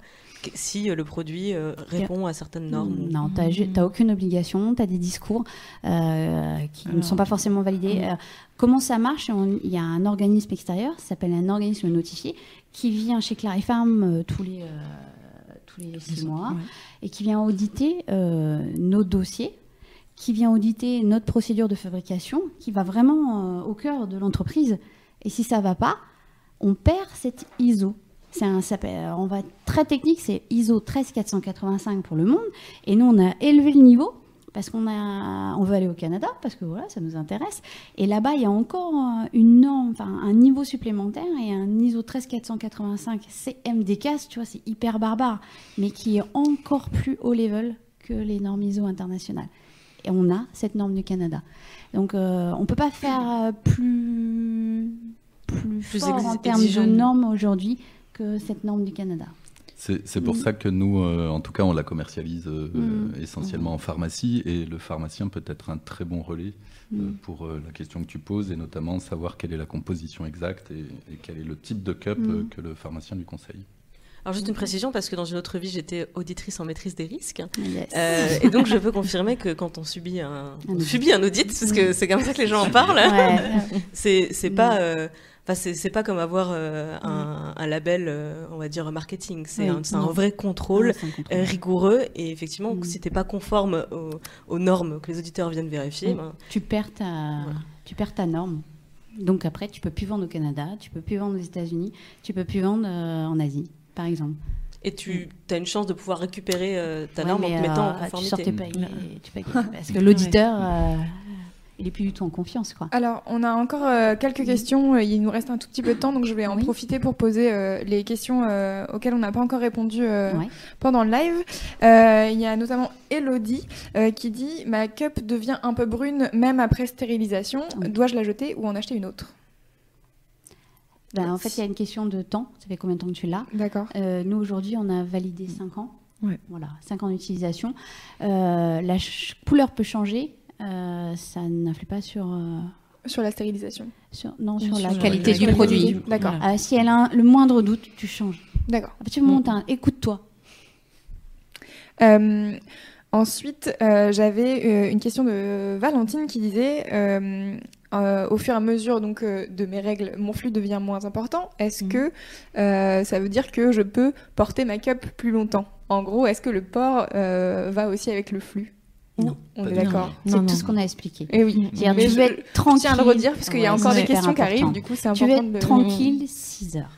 si euh, le produit euh, répond à certaines normes Non, tu n'as aucune obligation, tu as des discours euh, qui Alors, ne sont pas forcément validés. Comment ça marche? Il y a un organisme extérieur, ça s'appelle un organisme notifié, qui vient chez Clarifarm tous les tous les six mois, ouais. et qui vient auditer euh, nos dossiers, qui vient auditer notre procédure de fabrication, qui va vraiment euh, au cœur de l'entreprise. Et si ça ne va pas, on perd cette ISO. C'est un, ça, on va être très technique, c'est ISO 13485 pour le monde. Et nous, on a élevé le niveau parce qu'on a, on veut aller au Canada, parce que voilà, ça nous intéresse. Et là-bas, il y a encore une norme, enfin un niveau supplémentaire et un ISO 13485 CMDCAS, tu vois, c'est hyper barbare, mais qui est encore plus haut level que les normes ISO internationales. Et on a cette norme du Canada. Donc, euh, on peut pas faire plus plus, plus fort en termes de normes aujourd'hui que cette norme du Canada. C'est pour mmh. ça que nous, euh, en tout cas, on la commercialise euh, mmh. essentiellement mmh. en pharmacie et le pharmacien peut être un très bon relais euh, pour la question que tu poses et notamment savoir quelle est la composition exacte et, et quel est le type de cup que le pharmacien lui conseille. Alors juste une précision parce que dans une autre vie j'étais auditrice en maîtrise des risques yes. euh, et donc je peux confirmer que quand on subit un, on subit un audit parce que c'est comme ça que les gens en parlent, ouais. c'est pas euh, Enfin, c'est pas comme avoir euh, un, un, label, euh, on va dire, marketing. C'est oui, un, un, vrai contrôle, ah, un contrôle. Euh, rigoureux. Et effectivement, mmh. si t'es pas conforme aux, aux, normes que les auditeurs viennent vérifier, ben, tu, perds ta, voilà. tu perds ta norme. Donc après, tu peux plus vendre au Canada, tu peux plus vendre aux États-Unis, tu peux plus vendre en Asie, par exemple. Et tu as une chance de pouvoir récupérer ta ouais, norme en te mettant en conformité. Tu sortais pas, tu pas, parce que l'auditeur il est plus du tout en confiance. Quoi. Alors, on a encore euh, quelques questions. Il nous reste un tout petit peu de temps, donc je vais en oui. profiter pour poser euh, les questions euh, auxquelles on n'a pas encore répondu ouais. pendant le live. il y a notamment Elodie qui dit Ma cup devient un peu brune même après stérilisation. Oui. Dois-je la jeter ou en acheter une autre? Ben, en fait, il y a une question de temps. Ça fait combien de temps que tu l'as? D'accord. nous, aujourd'hui, on a validé 5 ans. Ouais. Voilà, 5 ans d'utilisation. la couleur peut changer, euh, ça n'influe pas sur. Euh... Sur la stérilisation sur, Non, sur, sur la qualité du produit. D'accord. Voilà. Euh, si elle a un, le moindre doute, tu changes. D'accord. À partir du moment où un... écoute-toi. Euh, ensuite, j'avais une question de Valentine qui disait euh, au fur et à mesure donc euh, de mes règles, mon flux devient moins important. Est-ce mmh. que euh, ça veut dire que je peux porter ma cup plus longtemps? En gros, est-ce que le port va aussi avec le flux? Non, on est d'accord. C'est tout ce qu'on a expliqué. Et oui. Mais tu veux être tranquille. Je tiens à le redire parce qu'il y a encore des questions qui arrivent. Du coup, c'est important. Tu veux être tranquille 6 heures.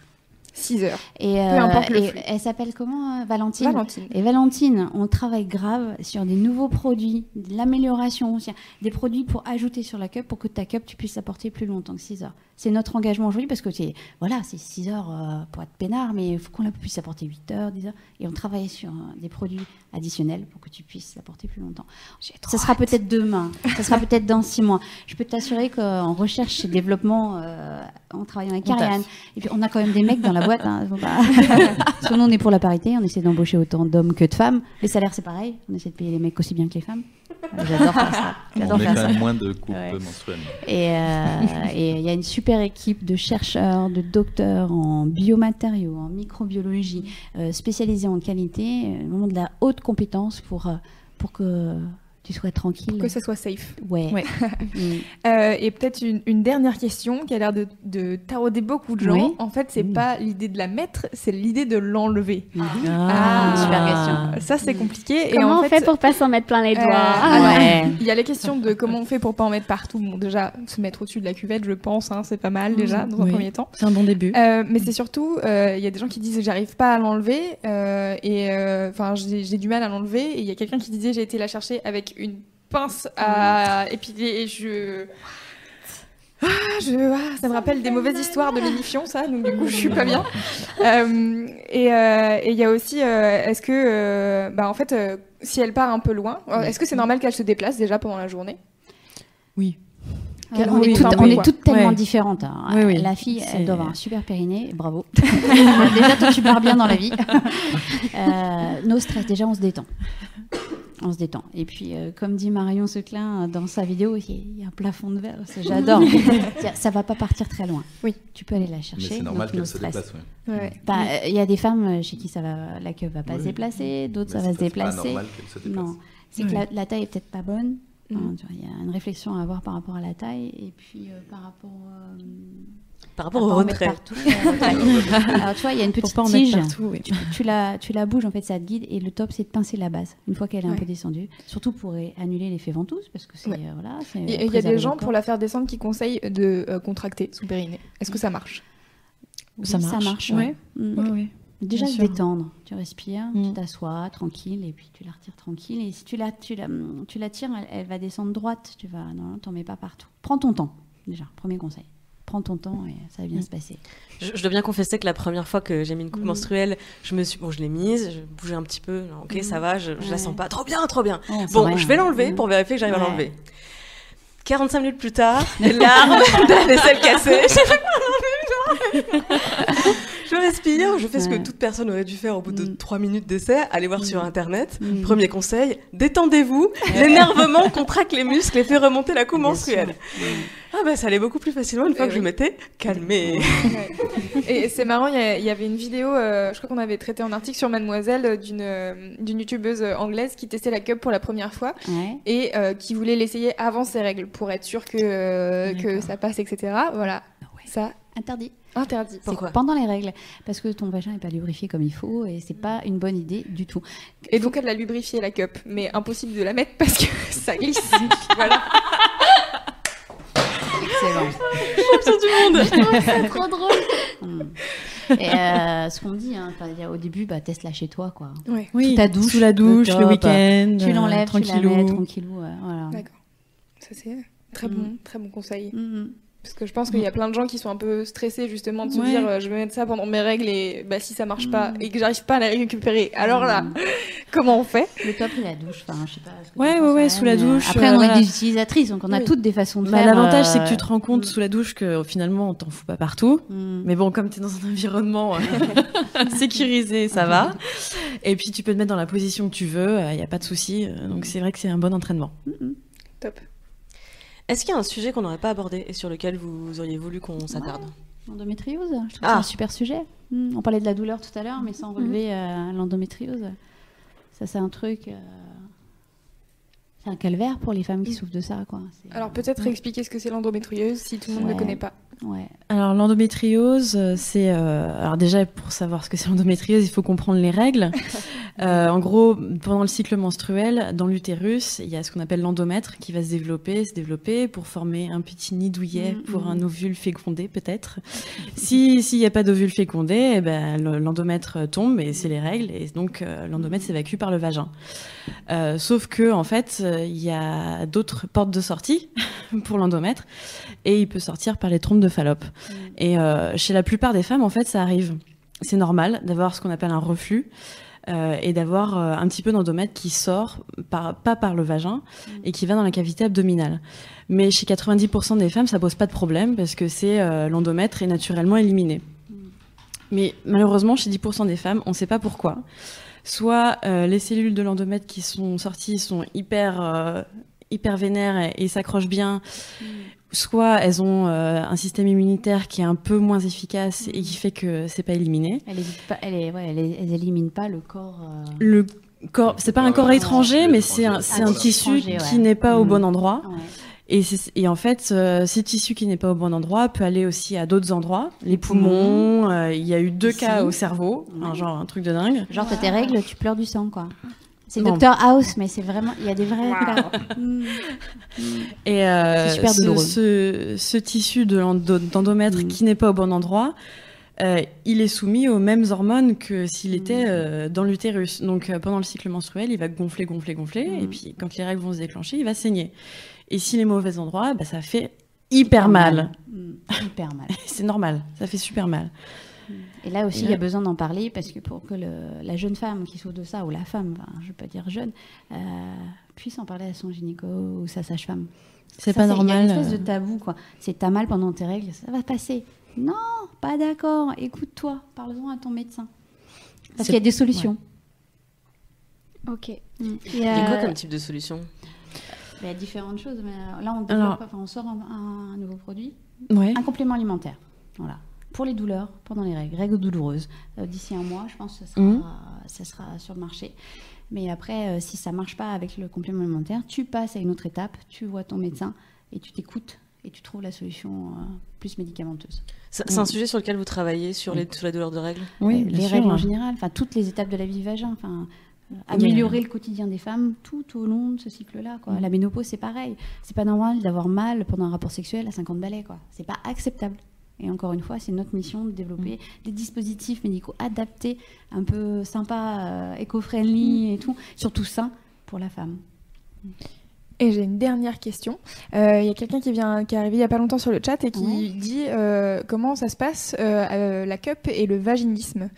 6 heures. Et, Peu importe le et flux. elle s'appelle comment euh, Valentine? Valentine. Et Valentine, on travaille grave sur des nouveaux produits, de l'amélioration, des produits pour ajouter sur la cup pour que ta cup tu puisses la porter plus longtemps que 6 heures. C'est notre engagement aujourd'hui parce que c'est voilà, c'est 6 heures euh, pour être peinard, mais il faut qu'on la puisse apporter 8 heures, 10 heures. Et on travaille sur euh, des produits additionnels pour que tu puisses la porter plus longtemps. Ça sera peut-être demain, ça sera peut-être dans 6 mois. Je peux t'assurer qu'en recherche et développement, euh, on travaille avec Ariane. Et puis on a quand même des mecs dans la boîte. Hein, Parce que nous, on est pour la parité, on essaie d'embaucher autant d'hommes que de femmes. Les salaires, c'est pareil, on essaie de payer les mecs aussi bien que les femmes. J'adore faire ça. On quand même moins de coupes ouais. menstruelles. Et il euh, y a une super équipe de chercheurs, de docteurs en biomatériaux, en microbiologie, euh, spécialisés en qualité, euh, vraiment de la haute compétence pour, euh, pour que tu sois tranquille. Pour que ça soit safe. Ouais. ouais. mm. euh, et peut-être une, une, dernière question qui a l'air de, de, tarauder beaucoup de gens. Oui. En fait, c'est mmh. pas l'idée de la mettre, c'est l'idée de l'enlever. Ah, ah, super question. Ça, c'est compliqué. Comment et en on fait, fait pour pas s'en mettre plein les doigts euh, ah, ouais. Il y a les questions de comment on fait pour pas en mettre partout. Bon, déjà, se mettre au-dessus de la cuvette, je pense, hein, c'est pas mal déjà, dans un premier temps. C'est un bon début. Euh, mais c'est surtout, il euh, y a des gens qui disent j'arrive pas à l'enlever, et enfin, j'ai du mal à l'enlever. Et il y a quelqu'un qui disait j'ai été la chercher avec une pince à épiler et je. Ah, je, ah, ça me rappelle des mauvaises histoires de l'émission, ça, donc du coup, je suis pas bien. Euh, et euh, et il y a aussi, euh, est-ce que, euh, bah, en fait, euh, si elle part un peu loin, euh, est-ce que c'est normal qu'elle se déplace déjà pendant la journée? Oui. Euh, on, Oui, est toutes, on est tellement Ouais. différentes. hein. Oui, oui. La fille, elle doit avoir un super périnée, bravo. déjà, toi, tu pars bien dans la vie. Euh, nos stress, déjà, on se détend. On se détend. Et puis, euh, comme dit Marion Seclin euh, dans sa vidéo, il y a- il y, a un plafond de verre, j'adore. Ça va pas partir très loin. Oui. Tu peux aller la Mais chercher. c'est normal qu'elle se déplace. ouais. Ouais. Bah, euh, Il y a des femmes chez qui ça va, la queue va pas Oui. se déplacer, d'autres ça va se pas- c'est pas déplacer. normal qu'elle se déplace. Non, c'est que la, la taille est peut-être pas bonne. Il y a une réflexion à avoir par rapport à la taille et puis euh, par rapport, euh, Par rapport au retrait. partout, euh. Alors tu vois, il y a une petite tige. partout, oui. Tu, tu la, tu la bouges en fait, ça te guide et le top c'est de pincer la base une fois qu'elle est un peu descendue, surtout pour annuler l'effet ventouse parce que c'est Ouais. euh, voilà. c'est Et- et Il y a des gens pour la faire descendre qui conseillent de euh, contracter son périnée. Est-ce que ça marche? Oui, Ça marche. Ça marche. Ouais. ouais. Mm. Oui. Déjà se détendre, tu respires, tu Mm. t'assois tranquille et puis tu la retires tranquille. Et si tu la, tu la, tu la tires, elle, elle va descendre droite. Tu vas, non, t'en mets pas partout. Prends ton temps, déjà, premier conseil. Prends ton temps et ça va bien Mm. se passer. Je, je dois bien confesser que la première fois que j'ai mis une coupe Mhm. menstruelle, je me suis, bon, je l'ai mise, je bougeais un petit peu, non, ok, ça va, je, je la Ouais. sens pas, trop bien, trop bien. Oh, c'est Bon, je vais hein. l'enlever Mm. pour vérifier que j'arrive à Ouais. l'enlever. 45 minutes plus tard, des larmes, de la vaisselle cassée. je respire, je fais ce que toute personne aurait dû faire au bout de Mm. 3 minutes d'essai, aller voir sur internet. Mm. Premier conseil, détendez-vous, l'énervement contracte les muscles et fait remonter la coupe menstruelle. Ah bah ça allait beaucoup plus facilement une fois que je m'étais calmée. Ouais. Et c'est marrant, il y, avait une vidéo, euh, je crois qu'on avait traité en article sur Mademoiselle euh, d'une euh, d'une youtubeuse anglaise qui testait la cup pour la première fois Ouais. et euh, qui voulait l'essayer avant ses règles pour être sûre que, euh, que ça passe, etc. Voilà, ça Interdit. Interdit. Pourquoi pendant les règles, parce que ton vagin n'est pas lubrifié comme il faut et c'est pas une bonne idée du tout. Et donc elle a lubrifié la cup, mais impossible de la mettre parce que ça glisse. voilà. Excellent. du monde. trop drôle. Mm. Et euh, ce qu'on me dit, hein, au début, bah, teste-la chez toi, quoi. Ouais, Oui, Sous ta douche, sous la douche, le week-end. Tu euh, l'enlèves, tu la tranquillou. mets tranquillou. voilà. d'accord. Ça c'est très bon, très bon conseil. Mm, Parce que je pense qu'il y a plein de gens qui sont un peu stressés justement de se Ouais. dire euh, je vais mettre ça pendant mes règles et bah, si ça marche pas Mm. et que j'arrive pas à la récupérer, alors là, Mm. comment on fait? Le top, c'est la douche. Enfin, je sais pas. ce que Ouais, ouais, ouais, sous la douche, Après, euh, on voilà. est des utilisatrices, donc on a Oui. toutes des façons de Bah, faire. L'avantage, euh, c'est que tu te rends compte mm. sous la douche que finalement, on t'en fout pas partout. Mm. Mais bon, comme tu es dans un environnement euh, sécurisé, ça va. Et puis, tu peux te mettre dans la position que tu veux, il n'y a pas de souci. euh, Donc, c'est vrai que c'est un bon entraînement. Mm, Top. Est-ce qu'il y a un sujet qu'on n'aurait pas abordé et sur lequel vous auriez voulu qu'on s'attarde L'endométriose, je trouve Ah. que c'est un super sujet. Mm, On parlait de la douleur tout à l'heure, mais sans relever euh, l'endométriose. Ça, c'est un truc. euh, C'est un calvaire pour les femmes qui souffrent de ça, quoi. Alors peut-être expliquer ce que c'est l'endométriose si tout le monde ne Ouais. connaît pas. Ouais. Alors, l'endométriose, euh, c'est. euh, alors, déjà, pour savoir ce que c'est l'endométriose, il faut comprendre les règles. Euh, en gros, pendant le cycle menstruel, dans l'utérus, il y a ce qu'on appelle l'endomètre qui va se développer, se développer pour former un petit nid douillet Mm, pour mm. un ovule fécondé, peut-être. Si S'il n'y a pas d'ovule fécondé, eh ben, le- l'endomètre tombe et c'est les règles. Et donc, euh, l'endomètre s'évacue par le vagin. Euh, sauf que, en fait, il y a d'autres portes de sortie pour l'endomètre et il peut sortir par les trompes de Fallope. Et euh, chez la plupart des femmes, en fait, ça arrive. C'est normal d'avoir ce qu'on appelle un reflux euh, et d'avoir euh, un petit peu d'endomètre qui sort, par, pas par le vagin, et qui va dans la cavité abdominale. Mais chez 90% des femmes, ça pose pas de problème parce que c'est euh, l'endomètre est naturellement éliminé. Mais malheureusement, chez 10% des femmes, on ne sait pas pourquoi. Soit les cellules de l'endomètre qui sont sorties sont hyper, hyper vénères et, et s'accrochent bien, soit elles ont euh, un système immunitaire qui est un peu moins efficace et qui fait que c'est pas éliminé. Elle évite pas, elle, est, ouais, elle, est- elle élimine pas le corps. euh, Le corps, c'est pas un corps étranger, mais c'est un, Ah, c'est un tissu étranger, qui n'est pas au Mhm. bon endroit. ouais. Et, c'est- et en fait, euh, ce tissu qui n'est pas au bon endroit peut aller aussi à d'autres endroits, les poumons. euh, il y a eu deux Ici. cas au cerveau, un genre un truc de dingue. Genre, t'as tes règles, tu pleures du sang, quoi. C'est Non. Dr House, mais c'est vraiment. Il y a des vrais cas. Mm. Et euh, C'est super ce, ce, ce tissu de Mhm. qui n'est pas au bon endroit euh, il est soumis aux mêmes hormones que s'il était euh, dans l'utérus. Donc euh, pendant le cycle menstruel, il va gonfler, gonfler, gonfler, et puis quand les règles vont se déclencher, il va saigner. Et s'il est mauvais endroit, bah, ça fait hyper mal. Mm, Hyper mal. C'est normal, ça fait super mal. Et là aussi, il y a besoin d'en parler parce que pour que le- la jeune femme qui souffre de ça, ou la femme, enfin, je ne veux pas dire jeune, euh, puisse en parler à son gynéco ou sa sage-femme. C'est pas Il y a normal. une espèce euh, de tabou, quoi. C'est t'as mal pendant tes règles, ça va passer. Non, pas d'accord. Écoute-toi, parle-en à ton médecin. Parce qu'il y a des solutions. Ok. Mm. Il y a quoi comme type de solution? Il y a différentes choses, mais euh, là, on, développe- Alors- enfin, on sort un, un nouveau produit. Ouais. Un complément alimentaire. Voilà. Pour les douleurs pendant les règles, règles douloureuses. Euh, D'ici un mois, je pense que ça sera, Mhm. ça sera sur le marché. Mais après, euh, si ça marche pas avec le complément alimentaire, tu passes à une autre étape, tu vois ton médecin et tu t'écoutes et tu trouves la solution euh, plus médicamenteuse. C'est c'est un sujet sur lequel vous travaillez, sur, les, sur la douleur de règles? Oui, Euh, les sûr. règles en général, enfin toutes les étapes de la vie du vagin, enfin améliorer le quotidien des femmes tout au long de ce cycle-là. Quoi. Mm. La ménopause, c'est pareil. C'est pas normal d'avoir mal pendant un rapport sexuel à 50 balais. Quoi. C'est pas acceptable. Et encore une fois, c'est notre mission de développer des dispositifs médicaux adaptés, un peu sympas, euh, éco-friendly et tout, surtout sains pour la femme. Et j'ai une dernière question. Euh, Il y a quelqu'un qui vient, qui est arrivé il y a pas longtemps sur le chat et qui Ouais. dit euh, comment ça se passe euh, la cup et le vaginisme?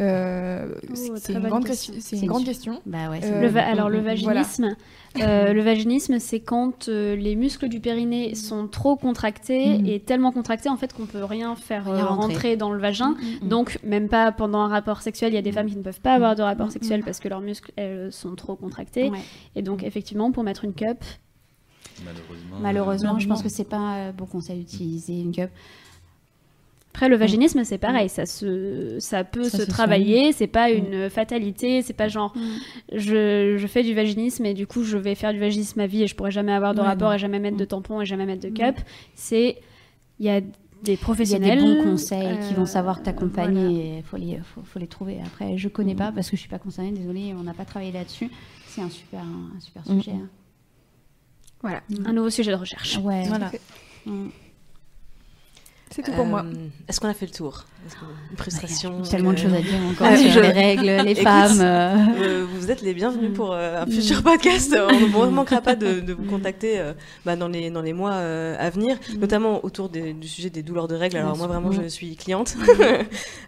Euh, Oh, c'est- une grande question. question. C'est C'est une grande une- question. Bah ouais, Euh, Le va- alors le Voilà. vaginisme, euh, le vaginisme, c'est quand euh, les muscles du périnée sont trop contractés Mhm. et tellement contractés en fait qu'on peut rien faire Rien euh, rentrer. rentrer dans le vagin. Mm, mm. Donc même pas pendant un rapport sexuel, il y a des femmes qui ne peuvent pas avoir de rapport Mm, sexuel mm. parce que leurs muscles elles, sont trop contractés. Ouais. Et donc effectivement, pour mettre une cup, Malheureusement. Malheureusement, je pense que c'est pas un bon conseil d'utiliser une cup. Après, le vaginisme, c'est pareil, ça, se, ça peut Ça se se travailler, c'est pas Mm. une fatalité, c'est pas genre je, je fais du vaginisme et du coup je vais faire du vaginisme à vie et je pourrai jamais avoir de Ouais, rapport non. et jamais mettre de tampon et jamais mettre de Mm. cup. C'est. Il y a des Il y a professionnels. des bons conseils qui vont euh, savoir t'accompagner voilà. il faut les, faut, faut les trouver. Après, je connais pas parce que je suis pas concernée, désolée, on n'a pas travaillé là-dessus. C'est un super, un super Mm. sujet. hein. Voilà, Mm. un nouveau sujet de recherche. Ouais. Voilà. Mm. C'est tout pour moi. Euh, Est-ce qu'on a fait le tour? Une frustration Il y a tellement de euh, choses à dire encore Ah, sur je- les règles, les Écoute, femmes. euh. Vous êtes les bienvenus Mm. pour euh, un futur podcast. On ne manquera pas de, de vous contacter euh, bah, dans, les, dans les mois euh, à venir, notamment autour des- du sujet des douleurs de règles. Alors moi vraiment je suis cliente,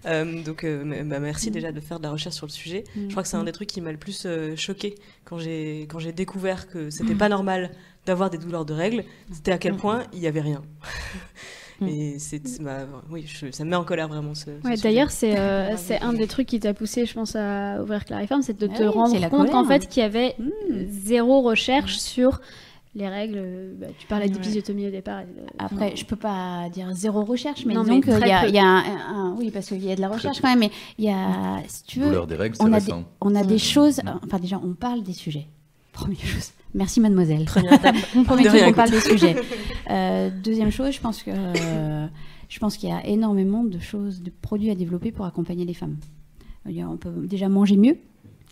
Euh, donc euh, bah, merci déjà de faire de la recherche sur le sujet. Je crois que c'est un des trucs qui m'a le plus euh, choqué quand j'ai quand j'ai découvert que c'était pas normal d'avoir des douleurs de règles. C'était à quel point il y avait rien. Et c'est, c'est ma- oui, je- ça me met en colère vraiment ce. Ouais. D'ailleurs, c'est euh, c'est un des trucs qui t'a poussé, je pense, à ouvrir Clariform, c'est de Ah te oui, rendre compte qu'en fait, qu'il y avait Mm. zéro recherche sur les règles. bah, tu parlais d'épisiotomie au départ. et Après, je peux pas dire zéro recherche, mais Non, qu'il très y a, il y a un, un- oui, parce qu'il y a de la recherche quand même, mais il y a, si tu veux, des règles, c'est on a, des, on a des Mm. choses, enfin déjà, on parle des sujets. Première chose. Merci mademoiselle. Première étape. Premier truc, on parle des sujets. Euh, deuxième chose, je pense que euh, je pense qu'il y a énormément de choses, de produits à développer pour accompagner les femmes. On peut déjà manger mieux.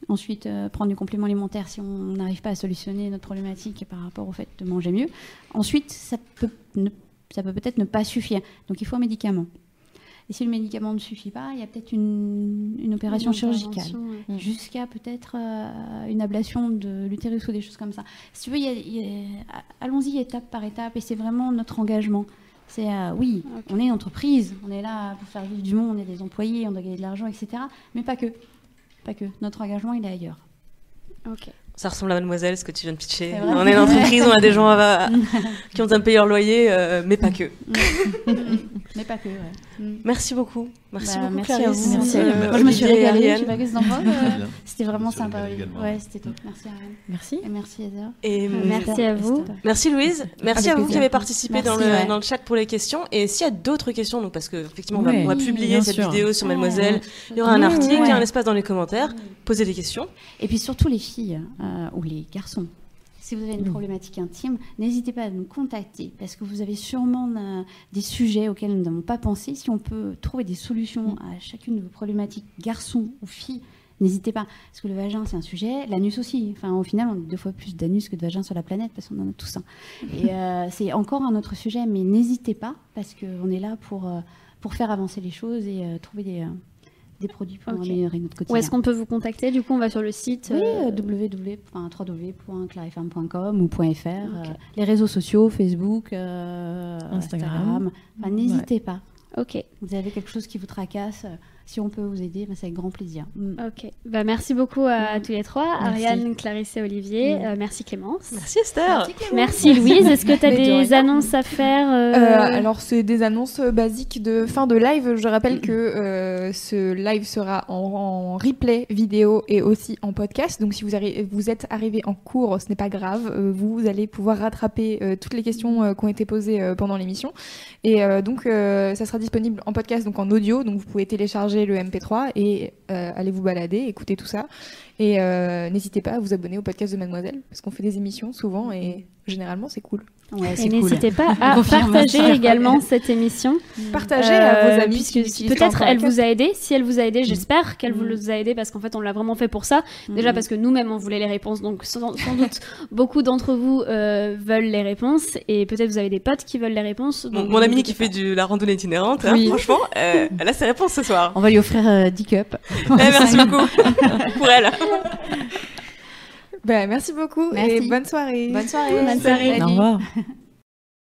Ensuite, euh, prendre du complément alimentaire si on n'arrive pas à solutionner notre problématique par rapport au fait de manger mieux. Ensuite, ça peut ne- ça peut peut-être ne pas suffire. Donc, il faut un médicament. Et si le médicament ne suffit pas, il y a peut-être une, une opération Une chirurgicale ouais. jusqu'à peut-être euh, une ablation de l'utérus ou des choses comme ça. Si tu veux, allons-y étape par étape et c'est vraiment notre engagement. C'est euh, oui, on est une entreprise, on est là pour faire vivre du monde, on est des employés, on doit gagner de l'argent, etc. Mais pas que. Pas que. Notre engagement, il est ailleurs. Ok. Ça ressemble à Mademoiselle, ce que tu viens de pitcher. On est une entreprise, on a des gens à- qui ont de payer leur loyer, euh, mais pas que. Mais pas que, ouais. Merci beaucoup. Merci Bah, beaucoup, merci à Clarisse. vous. Merci. Euh, Moi, je me suis régalée, je sais pas que bien. C'était vraiment sympa, également. Ouais, c'était top. Merci Ariane. Merci. Et merci Heather. Et Euh, Merci à vous. Merci Louise, merci Avec à vous qui plaisir. avez participé Merci, dans, le, ouais. dans le chat pour les questions. Et s'il y a d'autres questions, donc parce que effectivement on va, Ouais, on va oui, publier cette sûr. vidéo sur Ouais. Mademoiselle, il y aura un Oui, article, il y a un ouais. espace dans les commentaires, posez des questions. Et puis surtout les filles euh, ou les garçons. Si vous avez une problématique intime, n'hésitez pas à nous contacter parce que vous avez sûrement euh, des sujets auxquels nous n'avons pas pensé. Si on peut trouver des solutions à chacune de vos problématiques, garçons ou filles, n'hésitez pas. Parce que le vagin, c'est un sujet, l'anus aussi. Enfin, au final, on a deux fois plus d'anus que de vagin sur la planète parce qu'on en a tous un. Et euh, c'est encore un autre sujet, mais n'hésitez pas parce qu'on est là pour, euh, pour faire avancer les choses et trouver des, des produits pour Ok. améliorer notre quotidien. Où est-ce qu'on peut vous contacter Du coup, on va sur le site. Oui, euh, www.clarifarm.com ou .fr. Euh, les réseaux sociaux, Facebook, euh, Instagram. Instagram. Enfin, N'hésitez pas. Ok, Vous avez quelque chose qui vous tracasse, euh, si on peut vous aider, ben, c'est avec grand plaisir. Mm. ok. Bah, merci beaucoup à tous les trois, Merci. Ariane, Clarisse et Olivier. Mm. Euh, merci Clémence. Merci Esther. Merci Louise. Est-ce que tu as de des annonces à faire euh, Euh, alors c'est des annonces basiques de fin de live. Je rappelle que euh, ce live sera en, en replay vidéo et aussi en podcast. Donc si vous, arri- vous êtes arrivé en cours, ce n'est pas grave. Euh, vous allez pouvoir rattraper euh, toutes les questions euh, qui ont été posées euh, pendant l'émission. Et euh, donc euh, ça sera disponible en podcast, donc en audio. Donc vous pouvez télécharger le MP3 et euh, aller vous balader, écouter tout ça. Et euh, n'hésitez pas à vous abonner au podcast de Mademoiselle parce qu'on fait des émissions souvent et généralement c'est cool. Ouais, Et cool. n'hésitez pas à partager également cette émission. Partagez Euh, à vos amis. puisque peut-être elle vous a aidé. Si elle vous a aidé, j'espère qu'elle Mm. vous a aidé parce qu'en fait on l'a vraiment fait pour ça. Déjà Mm. parce que nous-mêmes on voulait les réponses, donc sans, sans doute beaucoup d'entre vous euh, veulent les réponses et peut-être vous avez des potes qui veulent les réponses. Mon, Donc mon amie n'hésitez qui fait du, la randonnée itinérante, hein, franchement, euh, elle a ses réponses ce soir. On va lui offrir euh, 10 cups. Eh, merci beaucoup pour elle. Bah, merci beaucoup Merci. et bonne soirée. Bonne soirée. Bonne soirée. Au revoir.